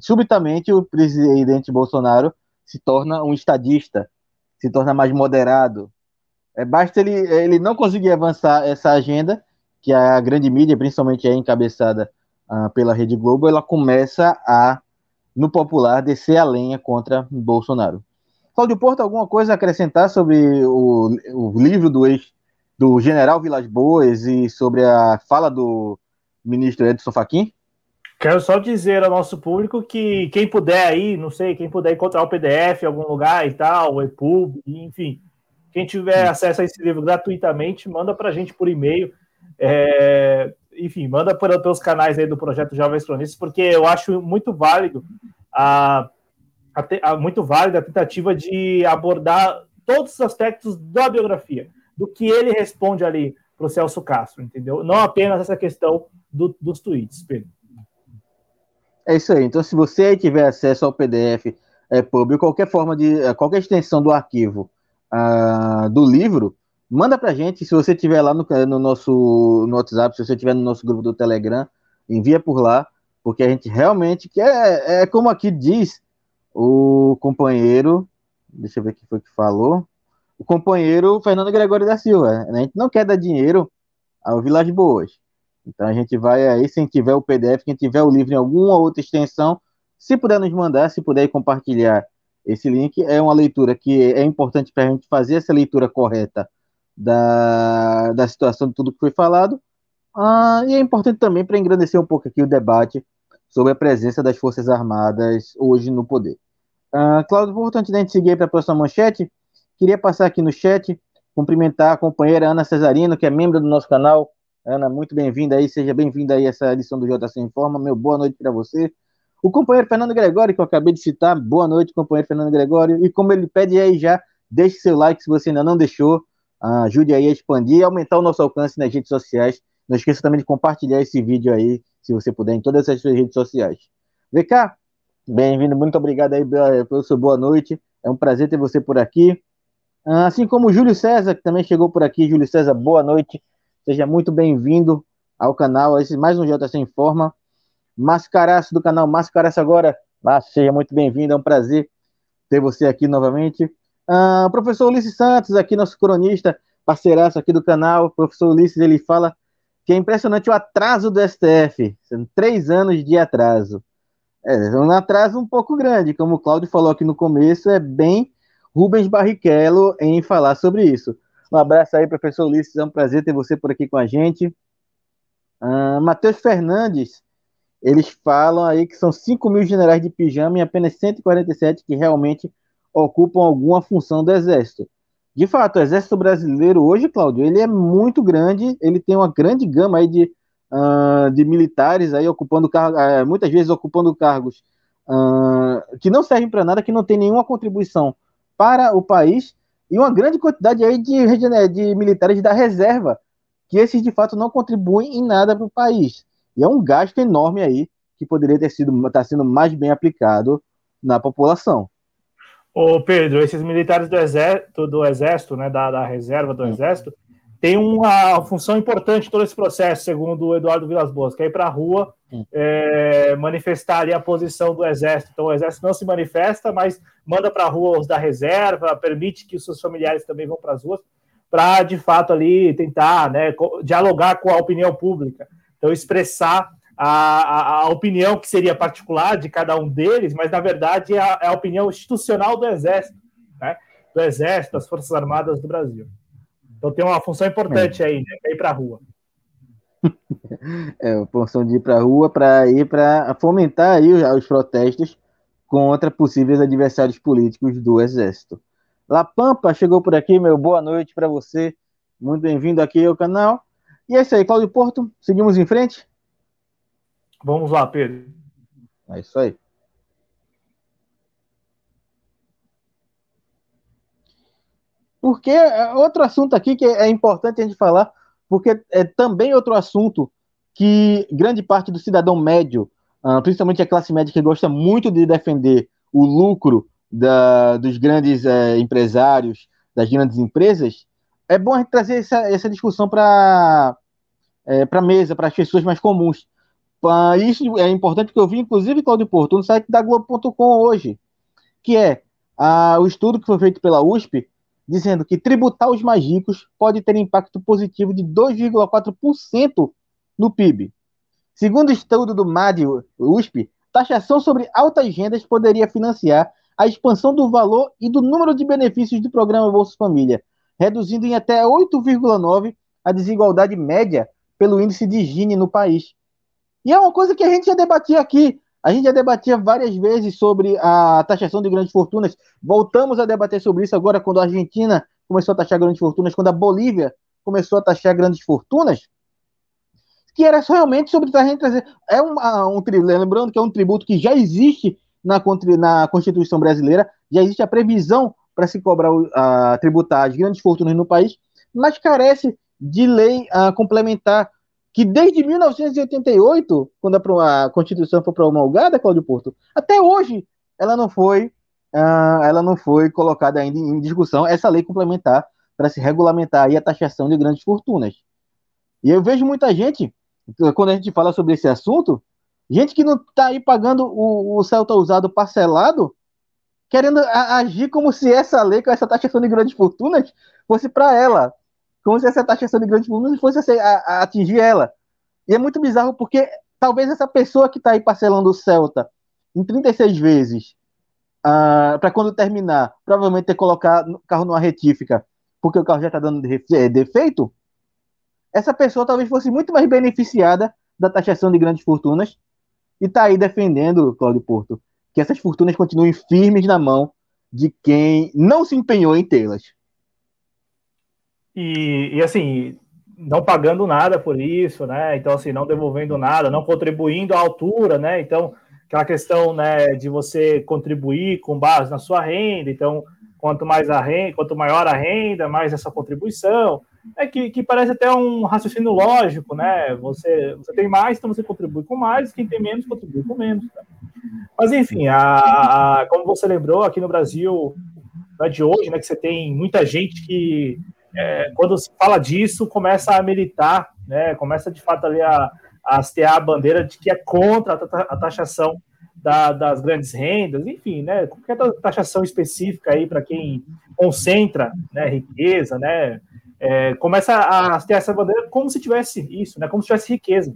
subitamente o presidente Bolsonaro se torna um estadista, se torna mais moderado. É, basta ele, ele não conseguir avançar essa agenda, que a grande mídia, principalmente é encabeçada uh, pela Rede Globo, ela começa a, no popular, descer a lenha contra Bolsonaro. Cláudio Porto, alguma coisa a acrescentar sobre o, o livro do ex do general Vilas Boas e sobre a fala do ministro Edson Fachin? Quero só dizer ao nosso público que quem puder aí, não sei, quem puder encontrar o PDF em algum lugar e tal, o EPUB, enfim, quem tiver acesso a esse livro gratuitamente, manda para a gente por e-mail. É, enfim, manda pelos canais aí do projeto Jovens Cronistas, porque eu acho muito válido a, a, a, muito válida a tentativa de abordar todos os aspectos da biografia, do que ele responde ali para o Celso Castro, entendeu? Não apenas essa questão do, dos tweets, Pedro. É isso aí. Então, se você tiver acesso ao PDF é, público, qualquer forma de. É, qualquer extensão do arquivo uh, do livro, manda pra gente. Se você tiver lá no, no nosso no WhatsApp, se você tiver no nosso grupo do Telegram, envia por lá, porque a gente realmente quer. É, é como aqui diz o companheiro. Deixa eu ver quem foi que falou. O companheiro Fernando Gregório da Silva. Né? A gente não quer dar dinheiro ao Vilas Boas. Então a gente vai aí, se tiver o PDF, quem tiver o livro em alguma outra extensão, se puder nos mandar, se puder compartilhar esse link, é uma leitura que é importante para a gente fazer essa leitura correta da, da situação de tudo que foi falado. Ah, e é importante também para engrandecer um pouco aqui o debate sobre a presença das Forças Armadas hoje no poder. Ah, Cláudio, importante da gente seguir para a próxima manchete, queria passar aqui no chat, cumprimentar a companheira Ana Cesarino, que é membro do nosso canal, Ana, muito bem-vinda aí, seja bem-vinda aí a essa edição do JC Informa. Meu boa noite para você. O companheiro Fernando Gregório, que eu acabei de citar, boa noite, companheiro Fernando Gregório. E como ele pede aí já, deixe seu like se você ainda não deixou, ajude aí a expandir e aumentar o nosso alcance nas redes sociais. Não esqueça também de compartilhar esse vídeo aí, se você puder, em todas as suas redes sociais. VK, bem-vindo, muito obrigado aí pelo seu boa noite. É um prazer ter você por aqui. Assim como o Júlio César, que também chegou por aqui. Júlio César, boa noite. Seja muito bem-vindo ao canal. Esse mais um JC Informa. Mascaraço do canal Mascaraço agora. Seja muito bem-vindo, é um prazer ter você aqui novamente. Ah, professor Ulisses Santos, aqui nosso cronista, parceiraço aqui do canal. O professor Ulisses, ele fala que é impressionante o atraso do STF. São três anos de atraso. É um atraso um pouco grande, como o Cláudio falou aqui no começo, é bem Rubens Barrichello em falar sobre isso. Um abraço aí, professor Ulisses. É um prazer ter você por aqui com a gente. Uh, Matheus Fernandes, eles falam aí que são 5 mil generais de pijama e apenas 147 que realmente ocupam alguma função do Exército. De fato, o exército brasileiro hoje, Cláudio, ele é muito grande, ele tem uma grande gama aí de, uh, de militares aí ocupando cargos, uh, muitas vezes ocupando cargos uh, que não servem para nada, que não tem nenhuma contribuição para o país, e uma grande quantidade aí de, de militares da reserva, que esses de fato não contribuem em nada para o país. E é um gasto enorme aí que poderia ter sido tá sendo mais bem aplicado na população. Ô Pedro, esses militares do exército, do exército, né, da, da reserva do exército, tem uma função importante em todo esse processo, segundo o Eduardo Vilas Boas, que é ir para a rua é, manifestar ali a posição do exército. Então o exército não se manifesta, mas manda para a rua os da reserva, permite que os seus familiares também vão para as ruas, para de fato ali tentar né, dialogar com a opinião pública. Então expressar a, a, a, opinião que seria particular de cada um deles, mas na verdade é a, é a opinião institucional do Exército, né? do Exército, das Forças Armadas do Brasil. Então tem uma função importante é. aí, né? É ir para a rua. É, a função de ir para a rua para ir para fomentar aí os, os protestos contra possíveis adversários políticos do Exército. La Pampa chegou por aqui, meu boa noite para você. Muito bem-vindo aqui ao canal. E é isso aí, Cláudio Porto. Seguimos em frente? Vamos lá, Pedro. É isso aí. Porque é outro assunto aqui que é importante a gente falar, porque é também outro assunto que grande parte do cidadão médio, ah, principalmente a classe média que gosta muito de defender o lucro da, dos grandes é, empresários, das grandes empresas, é bom a gente trazer essa, essa discussão para é, a mesa, para as pessoas mais comuns. Isso é importante porque eu vi, inclusive, Claudio Porto, no site da Globo.com hoje, que é uh, o estudo que foi feito pela USP, dizendo que tributar os mais ricos pode ter impacto positivo de 2,4% no PIB. Segundo estudo do MAD USP, taxação sobre altas rendas poderia financiar a expansão do valor e do número de benefícios do programa Bolsa Família, reduzindo em até 8,9% a desigualdade média pelo índice de Gini no país. E é uma coisa que a gente já debatia aqui. A gente já debatia várias vezes sobre a taxação de grandes fortunas. Voltamos a debater sobre isso agora quando a Argentina começou a taxar grandes fortunas, quando a Bolívia começou a taxar grandes fortunas. Que era realmente sobre a gente trazer. É um, um, lembrando que é um tributo que já existe na, na Constituição brasileira, já existe a previsão para se cobrar a tributar as grandes fortunas no país, mas carece de lei a complementar que desde 1988, quando a, Constituição foi promulgada, Cláudio Porto, até hoje ela não foi, uh, ela não foi colocada ainda em discussão essa lei complementar para se regulamentar aí a taxação de grandes fortunas. E eu vejo muita gente, quando a gente fala sobre esse assunto, gente que não está aí pagando o, o Celta usado parcelado, querendo agir como se essa lei, com essa taxação de grandes fortunas, fosse para ela como se essa taxação de grandes volumes fosse a, a atingir ela. E é muito bizarro porque talvez essa pessoa que está aí parcelando o Celta em 36 vezes, uh, ah, para quando terminar, provavelmente ter colocado o carro numa retífica, porque o carro já está dando é, defeito, essa pessoa talvez fosse muito mais beneficiada da taxação de grandes fortunas e está aí defendendo, Cláudio Porto, que essas fortunas continuem firmes na mão de quem não se empenhou em tê-las. E, e, assim, não pagando nada por isso, né? Então, assim, não devolvendo nada, não contribuindo à altura, né? Então, aquela questão, né, de você contribuir com base na sua renda. Então, quanto mais a renda, quanto maior a renda, mais essa contribuição. É que, que parece até um raciocínio lógico, né? Você, você tem mais, então você contribui com mais, quem tem menos contribui com menos. Tá? Mas enfim, a, a, como você lembrou, aqui no Brasil, não é de hoje, né, que você tem muita gente que é, quando se fala disso, começa a militar, né, começa de fato ali a, hastear a bandeira de que é contra a taxação da, das grandes rendas, enfim, né, qualquer taxação específica aí para quem concentra né, riqueza, né, é, começa a hastear essa bandeira como se tivesse isso, né, como se tivesse riqueza,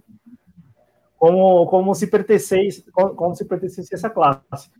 como, como se pertencesse, como, como se pertencesse a essa classe.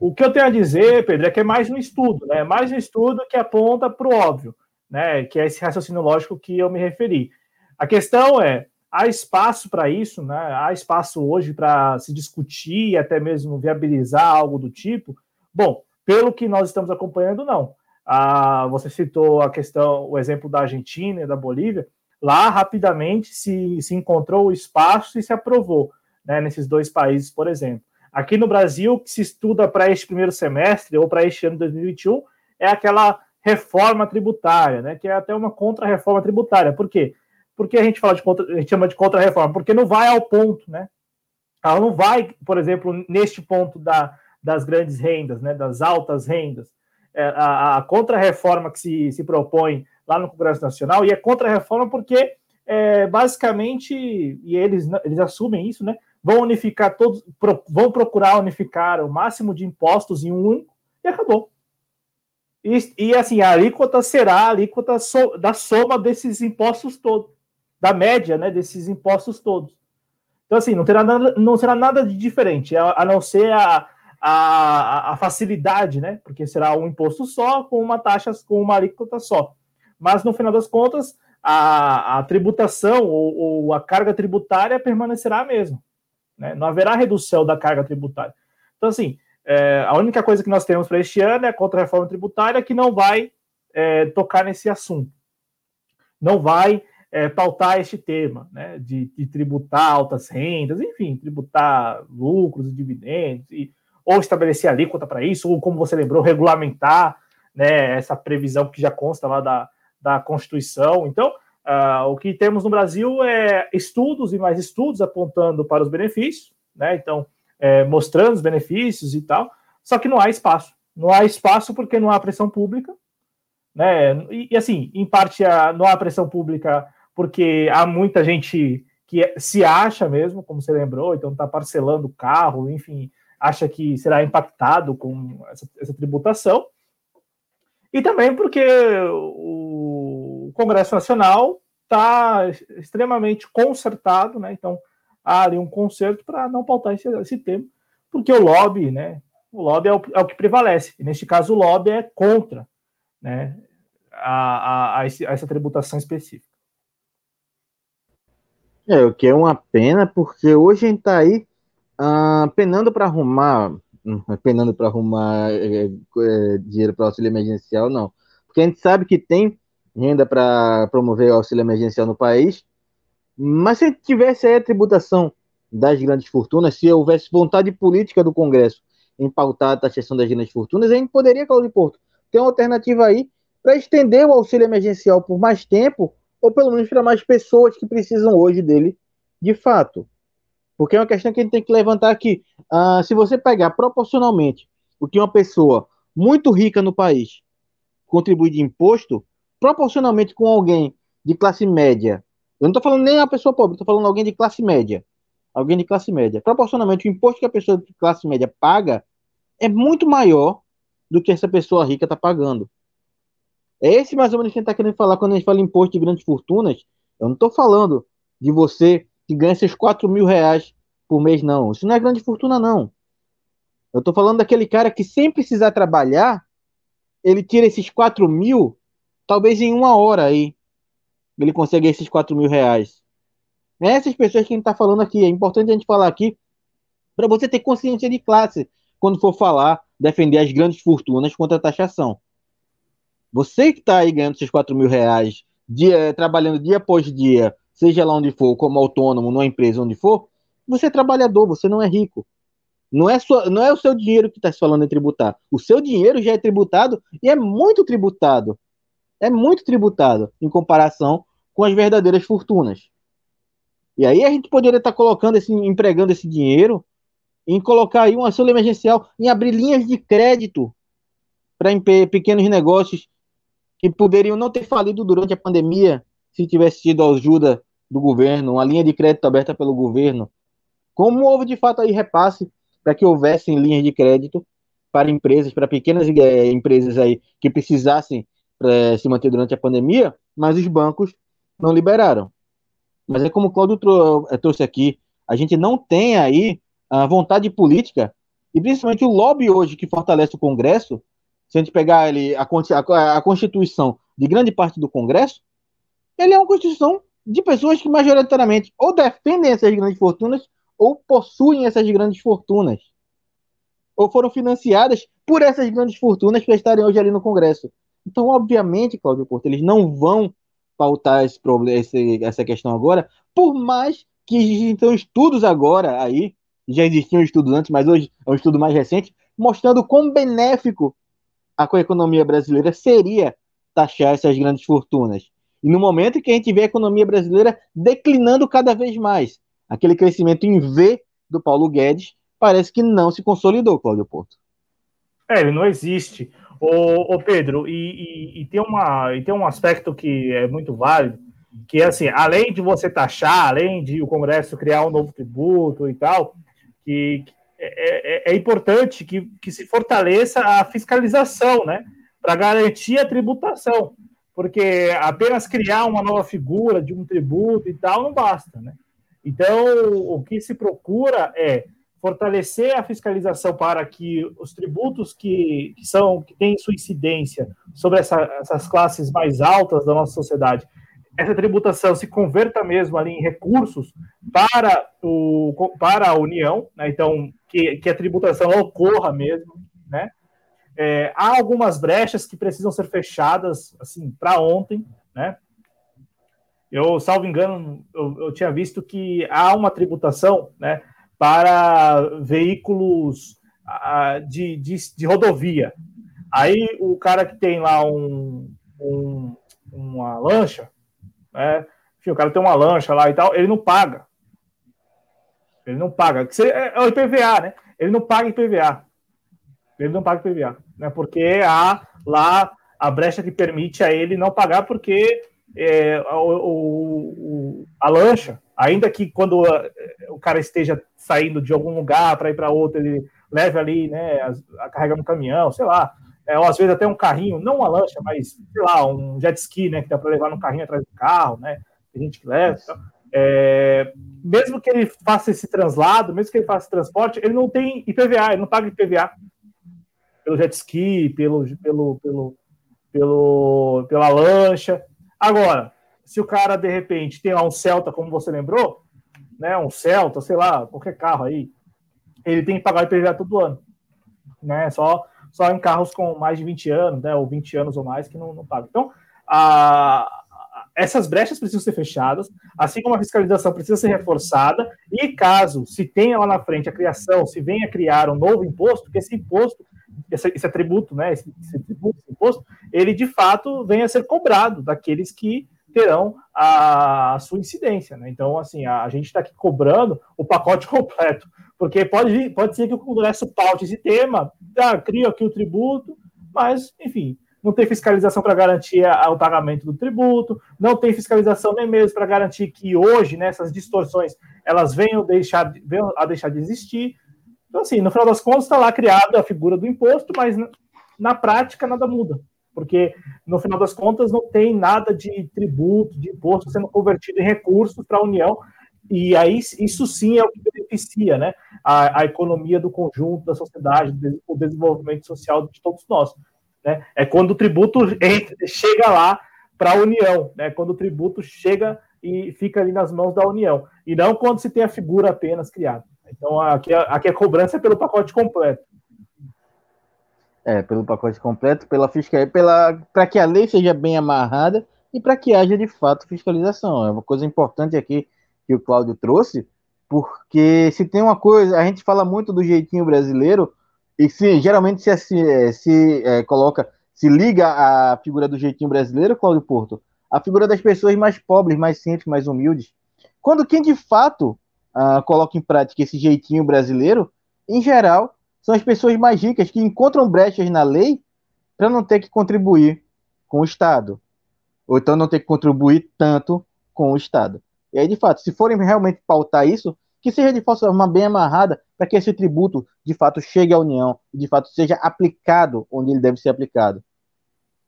O que eu tenho a dizer, Pedro, é que é mais um estudo, né, mais um estudo que aponta para o óbvio né? Que é esse raciocínio lógico que eu me referi. A questão é, há espaço para isso, né? Há espaço hoje para se discutir e até mesmo viabilizar algo do tipo? Bom, pelo que nós estamos acompanhando, não. Ah, você citou a questão, o exemplo da Argentina e da Bolívia. Lá, rapidamente, se, se encontrou o espaço e se aprovou, né, nesses dois países, por exemplo. Aqui no Brasil, que se estuda para este primeiro semestre ou para este ano de 2021 é aquela reforma tributária, né, que é até uma contra-reforma tributária. Por quê? Porque a gente fala de contra, a gente chama de contra-reforma, porque não vai ao ponto, né? Ela não vai, por exemplo, neste ponto da, das grandes rendas, né, das altas rendas. É, a, a contra-reforma que se, se propõe lá no Congresso Nacional, e é contra-reforma porque, é, basicamente, e eles, eles assumem isso, né, vão unificar todos, pro, vão procurar unificar o máximo de impostos em um único, e acabou. E, e assim, a alíquota será a alíquota so, da soma desses impostos todos, da média né, desses impostos todos. Então, assim, não, terá nada, não será nada de diferente, a, a não ser a, a, a, facilidade, né? Porque será um imposto só, com uma taxa, com uma alíquota só. Mas, no final das contas, a, a tributação ou, ou, a carga tributária permanecerá a mesma. Né? Não haverá redução da carga tributária. Então, assim, é, a única coisa que nós temos para este ano é a contra-reforma tributária que não vai é, tocar nesse assunto. Não vai é, pautar este tema, né, de, de, tributar altas rendas, enfim, tributar lucros e dividendos, e, ou estabelecer alíquota para isso, ou como você lembrou, regulamentar né, essa previsão que já consta lá da, da Constituição. Então, uh, o que temos no Brasil é estudos e mais estudos apontando para os benefícios, né, então, é, mostrando os benefícios e tal, só que não há espaço. Não há espaço porque não há pressão pública, né? E, e assim, em parte, a, não há pressão pública porque há muita gente que se acha mesmo, como você lembrou, então está parcelando o carro, enfim, acha que será impactado com essa, essa, tributação. E também porque o Congresso Nacional está extremamente consertado, né? Então ali um conserto para não pautar esse, esse tema, porque o lobby, né? O lobby é o, é o que prevalece. E neste caso, o lobby é contra, né? A, a, a, essa tributação específica. É, o que é uma pena, porque hoje a gente tá aí ah, penando para arrumar, hum, penando para arrumar é, é, dinheiro para auxílio emergencial, não. Porque a gente sabe que tem renda para promover o auxílio emergencial no país, mas se tivesse aí a tributação das grandes fortunas, se houvesse vontade política do Congresso em pautar a taxação das grandes fortunas, a gente poderia, Claudio Porto, ter uma alternativa aí para estender o auxílio emergencial por mais tempo ou pelo menos para mais pessoas que precisam hoje dele de fato. Porque é uma questão que a gente tem que levantar aqui. Uh, se você pegar proporcionalmente o que uma pessoa muito rica no país contribui de imposto, proporcionalmente com alguém de classe média, eu não estou falando nem a pessoa pobre, estou falando alguém de classe média. Alguém de classe média. Proporcionalmente, o imposto que a pessoa de classe média paga é muito maior do que essa pessoa rica está pagando. É esse mais ou menos que a gente está querendo falar quando a gente fala imposto de grandes fortunas. Eu não estou falando de você que ganha esses 4 mil reais por mês, não. Isso não é grande fortuna, não. Eu estou falando daquele cara que sem precisar trabalhar, ele tira esses 4 mil, talvez em uma hora aí. Ele consegue esses 4 mil reais. É essas pessoas que a gente está falando aqui. É importante a gente falar aqui para você ter consciência de classe quando for falar, defender as grandes fortunas contra a taxação. Você que está aí ganhando seus 4 mil reais, dia, trabalhando dia após dia, seja lá onde for, como autônomo, numa empresa, onde for, você é trabalhador, você não é rico. Não é, sua, não é o seu dinheiro que está se falando em tributar. O seu dinheiro já é tributado e é muito tributado. É muito tributado em comparação com as verdadeiras fortunas. E aí a gente poderia estar colocando esse, empregando esse dinheiro em colocar aí um auxílio emergencial, em abrir linhas de crédito para pequenos negócios que poderiam não ter falido durante a pandemia se tivesse tido a ajuda do governo, uma linha de crédito aberta pelo governo. Como houve de fato aí repasse para que houvessem linhas de crédito para empresas, para pequenas é, empresas aí que precisassem é, se manter durante a pandemia, mas os bancos não liberaram. Mas é como o Claudio trou eh, trouxe aqui, a gente não tem aí a vontade política e principalmente o lobby hoje que fortalece o Congresso se a gente pegar ele, a, a Constituição de grande parte do Congresso, ele é uma Constituição de pessoas que majoritariamente ou defendem essas grandes fortunas ou possuem essas grandes fortunas. Ou foram financiadas por essas grandes fortunas que estarem hoje ali no Congresso. Então, obviamente, Cláudio Porto, eles não vão pautar esse esse, essa questão agora, por mais que existam estudos agora aí, já existiam estudos antes, mas hoje é um estudo mais recente, mostrando quão benéfico a economia brasileira seria taxar essas grandes fortunas. E no momento que a gente vê a economia brasileira declinando cada vez mais, aquele crescimento em V do Paulo Guedes parece que não se consolidou, Cláudio Porto. É, ele não existe. Ô, ô Pedro, e, e, e, tem uma, e tem um aspecto que é muito válido, que é assim, além de você taxar, além de o Congresso criar um novo tributo e tal, que, é, é, é importante que, que se fortaleça a fiscalização, né? Para garantir a tributação. Porque apenas criar uma nova figura de um tributo e tal não basta, né? Então, o que se procura é fortalecer a fiscalização para que os tributos que, que são que têm sua incidência sobre essa, essas classes mais altas da nossa sociedade, essa tributação se converta mesmo ali em recursos para, o, para a União, né? então que, que a tributação ocorra mesmo, né? É, há algumas brechas que precisam ser fechadas assim para ontem, né? Eu, salvo engano, eu, eu tinha visto que há uma tributação, né? Para veículos uh, de, de, de, rodovia. Aí o cara que tem lá um, um, uma lancha, né? Enfim, o cara tem uma lancha lá e tal, ele não paga. Ele não paga. É, é o IPVA, né? Ele não paga IPVA. Ele não paga IPVA, né? Porque há lá a brecha que permite a ele não pagar, porque é, o, o, a lancha, ainda que quando o cara esteja saindo de algum lugar para ir para outro, ele leve ali, né, a, a carregar no caminhão, sei lá, é, ou às vezes até um carrinho, não uma lancha, mas sei lá, um jet ski, né, que dá para levar no carrinho atrás do carro, né, tem gente que leva. Então, é, mesmo que ele faça esse translado, mesmo que ele faça esse transporte, ele não tem IPVA, ele não paga IPVA pelo jet ski, pelo, pelo, pelo, pelo, pela lancha. Agora, se o cara de repente tem lá um Celta, como você lembrou, né, um Celta, sei lá, qualquer carro aí, ele tem que pagar IPVA todo ano, né? Só só em carros com mais de 20 anos, né, ou 20 anos ou mais que não, não paga. Então, a, essas brechas precisam ser fechadas, assim como a fiscalização precisa ser reforçada, e caso se tenha lá na frente a criação, se venha a criar um novo imposto, que esse imposto, esse, esse atributo, né, esse, esse tributo, esse imposto, ele de fato venha a ser cobrado daqueles que terão a, a sua incidência. Né? Então, assim, a, a gente está aqui cobrando o pacote completo, porque pode, pode ser que o Congresso paute esse tema, tá, cria aqui o tributo, mas, enfim, não tem fiscalização para garantir o pagamento do tributo, não tem fiscalização nem mesmo para garantir que hoje, né, distorções, elas venham, deixar, venham a deixar de existir. Então, assim, no final das contas, está lá criada a figura do imposto, mas na, na prática nada muda porque no final das contas não tem nada de tributo, de imposto sendo convertido em recursos para a União, e aí isso sim é o que beneficia né, a, a economia do conjunto da sociedade, o desenvolvimento social de todos nós. Né? É quando o tributo entra, chega lá para a União, né? quando o tributo chega e fica ali nas mãos da União, e não quando se tem a figura apenas criada. Então aqui, aqui a cobrança é pelo pacote completo. É, pelo pacote completo, pela fiscal, pela para que a lei seja bem amarrada e para que haja de fato fiscalização. É uma coisa importante aqui que o Cláudio trouxe, porque se tem uma coisa, a gente fala muito do jeitinho brasileiro e se geralmente se, se, se é, coloca, se liga à figura do jeitinho brasileiro, Cláudio Porto, a figura das pessoas mais pobres, mais simples, mais humildes. Quando quem de fato uh, coloca em prática esse jeitinho brasileiro, em geral, são as pessoas mais ricas que encontram brechas na lei para não ter que contribuir com o Estado. Ou então não ter que contribuir tanto com o Estado. E aí, de fato, se forem realmente pautar isso, que seja de forma bem amarrada para que esse tributo de fato chegue à União e de fato seja aplicado onde ele deve ser aplicado.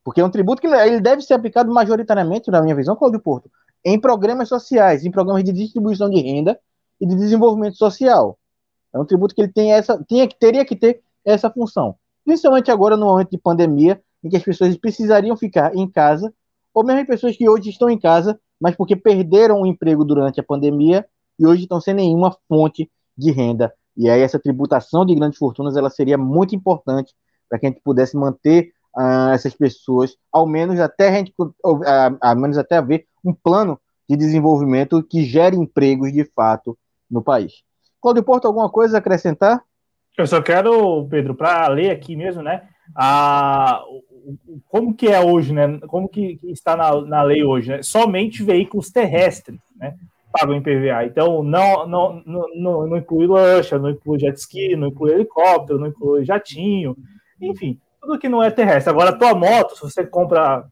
Porque é um tributo que ele deve ser aplicado majoritariamente, na minha visão, Cláudio Porto, em programas sociais, em programas de distribuição de renda e de desenvolvimento social. É um tributo que ele tem essa, tinha, teria que ter essa função. Principalmente agora no momento de pandemia, em que as pessoas precisariam ficar em casa, ou mesmo pessoas que hoje estão em casa, mas porque perderam o emprego durante a pandemia e hoje estão sem nenhuma fonte de renda. E aí essa tributação de grandes fortunas ela seria muito importante para que a gente pudesse manter uh, essas pessoas, ao menos até a gente, uh, ao menos até haver um plano de desenvolvimento que gere empregos de fato no país. Claudio Porto, alguma coisa a acrescentar? Eu só quero, Pedro, para ler aqui mesmo, né? A, como que é hoje, né? Como que, está na, na lei hoje? Né? Somente veículos terrestres, né? Pagam IPVA. Então, não, não, não, não inclui lancha, não inclui jet ski, não inclui helicóptero, não inclui jatinho, enfim, tudo que não é terrestre. Agora, tua moto, se você compra,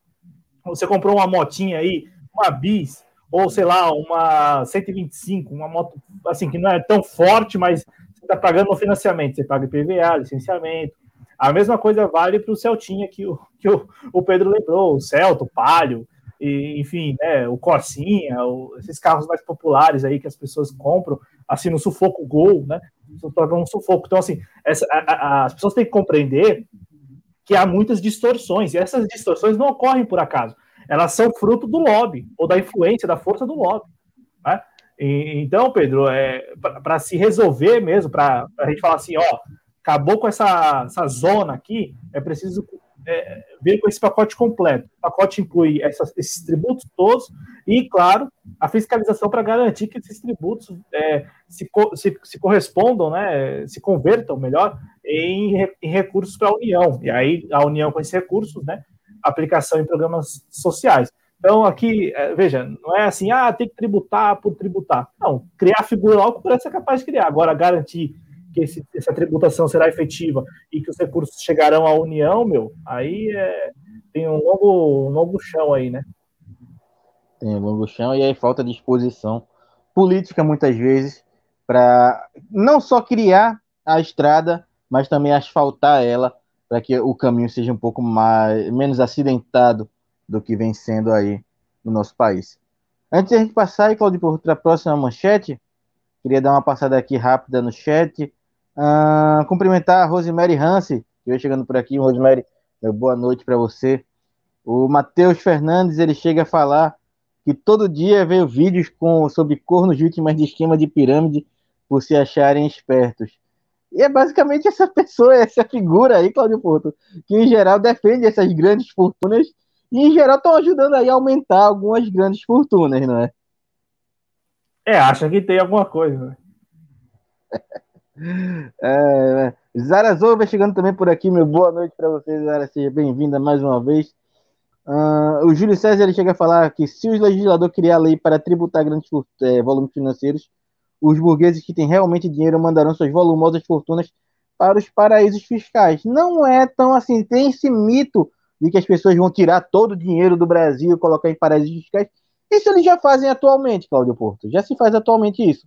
você comprou uma motinha aí, uma bis, ou sei lá, uma 125, uma moto assim que não é tão forte, mas você está pagando no financiamento, você paga IPVA, licenciamento. A mesma coisa vale para o Celtinha que, o, que o, o Pedro lembrou, o Celto, o Palio, e, enfim, né, o Corsinha, o, esses carros mais populares aí que as pessoas compram, assim, no sufoco Gol, né? Um sufoco. Então, assim, essa, a, a, as pessoas têm que compreender que há muitas distorções, e essas distorções não ocorrem por acaso elas são fruto do lobby, ou da influência, da força do lobby. Né? E, então, Pedro, é, para se resolver mesmo, para a gente falar assim, ó, acabou com essa, essa zona aqui, é preciso é, vir com esse pacote completo. O pacote inclui essas, esses tributos todos e, claro, a fiscalização para garantir que esses tributos é, se, se, se, correspondam, né, se convertam melhor em, em recursos para a União. E aí a União com esses recursos, né, aplicação em programas sociais. Então, aqui, é, veja, não é assim, ah, tem que tributar por tributar. Não, criar figura lá, o Congresso é capaz de criar. Agora, garantir que esse, essa tributação será efetiva e que os recursos chegarão à União, meu, aí é, tem um longo, um longo chão aí, né? Tem um longo chão e aí falta disposição política, muitas vezes, para não só criar a estrada, mas também asfaltar ela para que o caminho seja um pouco mais menos acidentado do que vem sendo aí no nosso país. Antes de a gente passar, Claudio, para a próxima manchete, queria dar uma passada aqui rápida no chat. Uh, cumprimentar a Rosemary Hanse, que veio chegando por aqui. Rosemary, boa noite para você. O Matheus Fernandes, ele chega a falar que todo dia veio vídeos com, sobre cornos vítimas de esquema de pirâmide por se acharem espertos. E é basicamente essa pessoa, essa figura aí, Claudio Porto, que em geral defende essas grandes fortunas e em geral estão ajudando aí a aumentar algumas grandes fortunas, não é? É, acha que tem alguma coisa, né? é, Zara Zouba chegando também por aqui, meu boa noite para você, Zara, seja bem-vinda mais uma vez. Uh, o Júlio César ele chega a falar que se o legislador criar lei para tributar grandes é, volumes financeiros, os burgueses que têm realmente dinheiro mandarão suas volumosas fortunas para os paraísos fiscais. Não é tão assim. Tem esse mito de que as pessoas vão tirar todo o dinheiro do Brasil e colocar em paraísos fiscais. Isso eles já fazem atualmente, Cláudio Porto. Já se faz atualmente isso.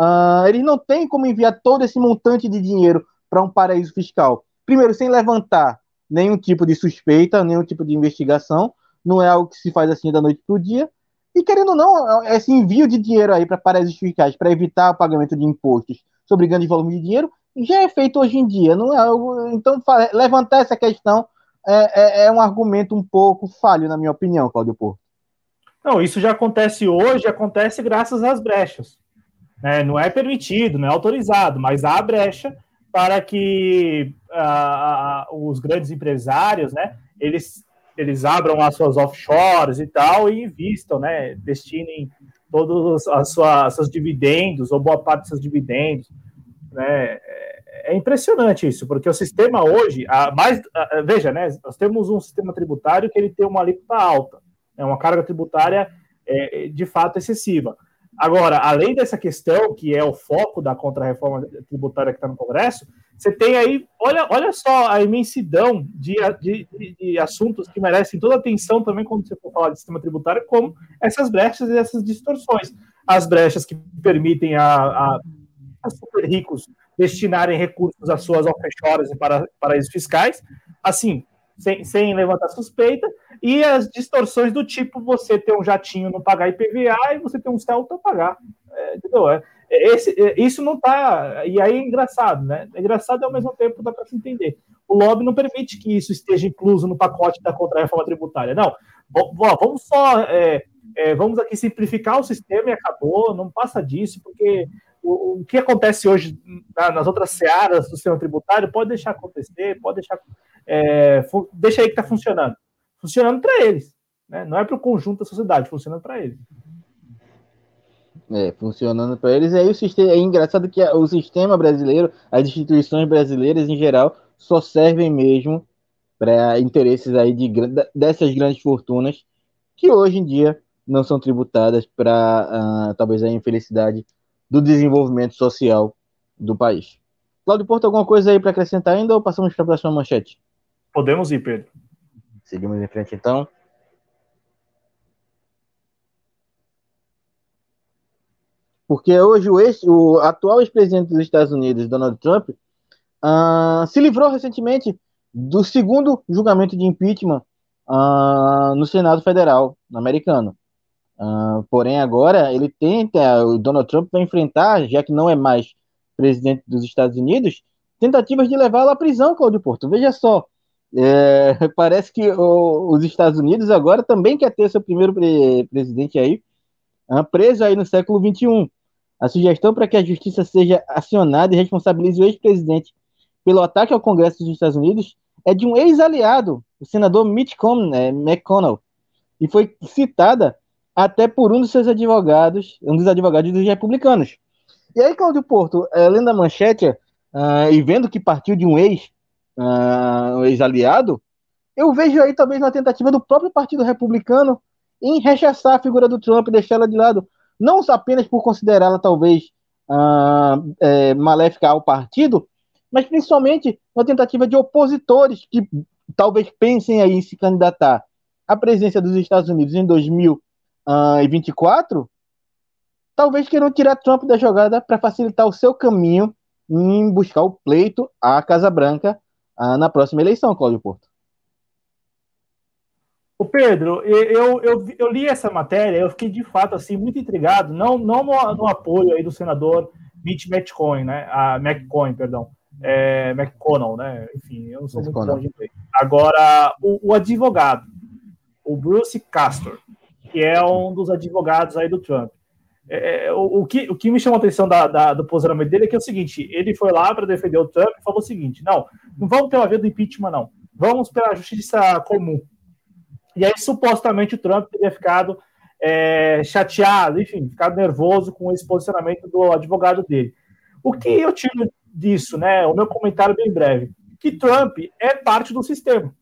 Uh, eles não têm como enviar todo esse montante de dinheiro para um paraíso fiscal. Primeiro, sem levantar nenhum tipo de suspeita, nenhum tipo de investigação. Não é algo que se faz assim da noite para o dia. E querendo ou não, esse envio de dinheiro aí para paraísos fiscais para evitar o pagamento de impostos sobre grandes volumes de dinheiro já é feito hoje em dia, não é algo. Então, levantar essa questão é, é, é um argumento um pouco falho, na minha opinião, Cláudio Porto. Não, isso já acontece hoje, acontece graças às brechas. Né? Não é permitido, não é autorizado, mas há brecha para que uh, os grandes empresários, né, eles eles abram as suas offshores e tal e invistam, né? Destinem todos as suas, seus dividendos ou boa parte dos seus dividendos, né? É, é impressionante isso, porque o sistema hoje, a mais, a, veja, né? Nós temos um sistema tributário que ele tem uma alíquota alta, é né, uma carga tributária é, de fato excessiva. Agora, além dessa questão, que é o foco da contra-reforma tributária que está no Congresso, você tem aí, olha, olha só a imensidão de, de, de, assuntos que merecem toda atenção também quando você for falar de sistema tributário, como essas brechas e essas distorções. As brechas que permitem a, a, a super ricos destinarem recursos às suas offshores e para paraísos fiscais, assim, sem, sem levantar suspeita, e as distorções do tipo você ter um jatinho não pagar IPVA e você ter um Celta pagar. É, entendeu? É, esse, é, isso não tá. E aí é engraçado, né? É engraçado e ao mesmo tempo dá para se entender. O lobby não permite que isso esteja incluso no pacote da contra-reforma tributária. Não. Vamos só. É, é, vamos aqui simplificar o sistema e acabou. Não passa disso, porque o, o que acontece hoje nas outras searas do sistema tributário pode deixar acontecer, pode deixar é, deixa aí que está funcionando. Funcionando para eles, né? não é para o conjunto da sociedade, funcionando para eles. É, funcionando para eles. E aí o sistema, é engraçado que o sistema brasileiro, as instituições brasileiras em geral, só servem mesmo para interesses aí de, dessas grandes fortunas que hoje em dia não são tributadas para uh, ah, talvez a infelicidade do desenvolvimento social do país. Claudio Porto, alguma coisa aí para acrescentar ainda ou passamos para a próxima manchete? Podemos ir, Pedro. Seguimos em frente então. Porque hoje o, ex, o atual ex-presidente dos Estados Unidos, Donald Trump, uh, se livrou recentemente do segundo julgamento de impeachment uh, no Senado Federal americano. Uh, porém, agora ele tenta, o Donald Trump vai enfrentar, já que não é mais presidente dos Estados Unidos, tentativas de levá-lo à prisão, Claudio Porto. Veja só, é, parece que o, os Estados Unidos agora também quer ter seu primeiro pre presidente aí, preso aí no século XXI. A sugestão para que a justiça seja acionada e responsabilize o ex-presidente pelo ataque ao Congresso dos Estados Unidos é de um ex-aliado, o senador Mitch é, McConnell, e foi citada até por um dos seus advogados, um dos advogados dos republicanos. E aí, Cláudio Porto, é, lendo a manchete uh, e vendo que partiu de um ex, uh, um ex-aliado, eu vejo aí talvez uma tentativa do próprio Partido Republicano em rechaçar a figura do Trump e deixá-la de lado, não apenas por considerá-la talvez uh, é, maléfica ao partido, mas principalmente uma tentativa de opositores que talvez pensem aí em se candidatar à presidência dos Estados Unidos em 2024, talvez queiram tirar Trump da jogada para facilitar o seu caminho em buscar o pleito à Casa Branca uh, na próxima eleição, Cláudio Porto. O Pedro, eu, eu, eu, li essa matéria, eu fiquei de fato assim muito intrigado, não, não no, no apoio aí do senador Mitch McCoy, né? A McCoy, perdão é, McConnell, né? Enfim, eu não sou muito bom de inglês. Agora, o, o, advogado, o Bruce Castor, que é um dos advogados aí do Trump. É, é o, o, que, o que me chamou a atenção da, da, do posicionamento dele é que é o seguinte: ele foi lá para defender o Trump e falou o seguinte: não, não vamos ter uma vez do impeachment, não. Vamos pela justiça comum. E aí, supostamente, o Trump teria ficado é, chateado, enfim, ficado nervoso com esse posicionamento do advogado dele. O que eu tiro disso, né? O meu comentário bem breve, que Trump é parte do sistema.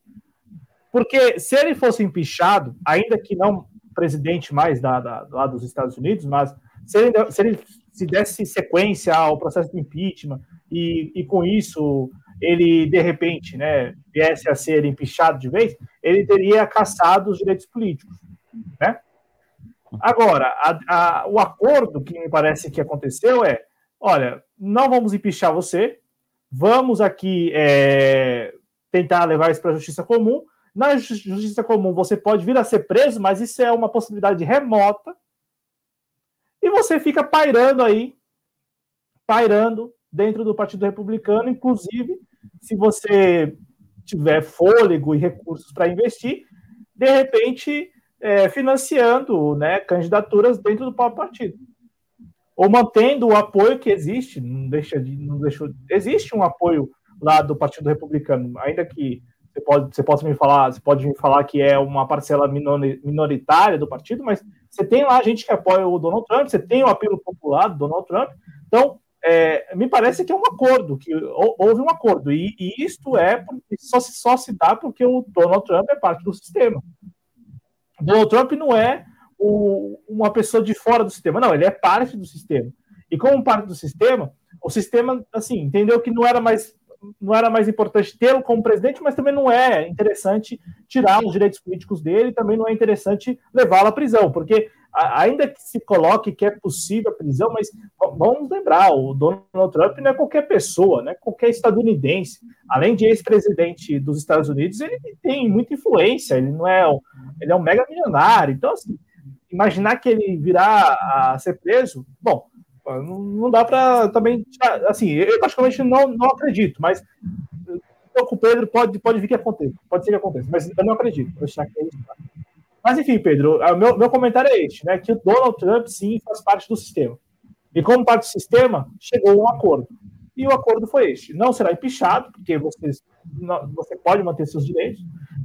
Porque se ele fosse empichado, ainda que não presidente mais da, da, lá dos Estados Unidos, mas se ele, se ele se desse sequência ao processo de impeachment e, e com isso ele de repente, né, viesse a ser empichado de vez, ele teria caçado os direitos políticos, né? Agora, a, a, o acordo que me parece que aconteceu é olha, não vamos empichar você, vamos aqui é, tentar levar isso para a justiça comum. Na justiça comum você pode vir a ser preso, mas isso é uma possibilidade remota. E você fica pairando aí, pairando dentro do Partido Republicano, inclusive se você tiver fôlego e recursos para investir, de repente é, financiando né, candidaturas dentro do próprio partido. Ou mantendo o apoio que existe, não deixa de, não deixou, existe um apoio lá do Partido Republicano, ainda que você pode, você pode me falar, você pode me falar que é uma parcela minoritária do partido, mas você tem lá gente que apoia o Donald Trump, você tem o apelo popular do Donald Trump, então é, me parece que é um acordo, que houve um acordo, e, e isto é só, só se dá porque o Donald Trump é parte do sistema. Donald Trump não é o, uma pessoa de fora do sistema. Não, ele é parte do sistema. E como parte do sistema, o sistema, assim, entendeu que não era mais não era mais importante tê-lo como presidente, mas também não é interessante tirar os direitos políticos dele, também não é interessante levá-lo à prisão, porque ainda que se coloque que é possível a prisão, mas vamos lembrar, o Donald Trump não é qualquer pessoa, não é qualquer estadunidense. Além de ex-presidente dos Estados Unidos, ele tem muita influência, ele não é, ele é um mega milionário, então assim, imaginar que ele virá a ser preso, bom, não dá para também. Assim, eu praticamente não, não acredito, mas o Pedro pode, pode vir que aconteça, pode ser que aconteça, mas eu não acredito. Eu que é isso, tá? Mas enfim, Pedro, meu, meu comentário é este, né? Que o Donald Trump sim faz parte do sistema. E como parte do sistema, chegou um acordo. E o acordo foi este: não será empichado, porque vocês você pode manter seus direitos.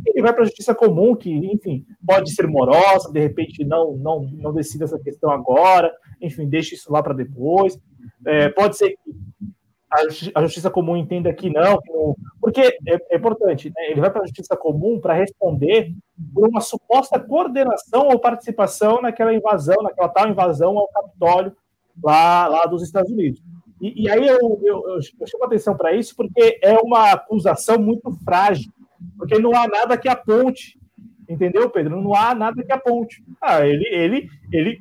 Ele vai para a justiça comum, que, enfim, pode ser morosa, de repente não, não, não decida essa questão agora, enfim, deixa isso lá para depois. É, pode ser que a justiça comum entenda que não, que não porque é, é, importante, né? ele vai para a justiça comum para responder por uma suposta coordenação ou participação naquela invasão, naquela tal invasão ao Capitólio lá, lá dos Estados Unidos. E, e aí eu, eu, eu, eu chamo atenção para isso porque é uma acusação muito frágil, porque não há nada que aponte, entendeu, Pedro? Não há nada que aponte. Ah, ele, ele, ele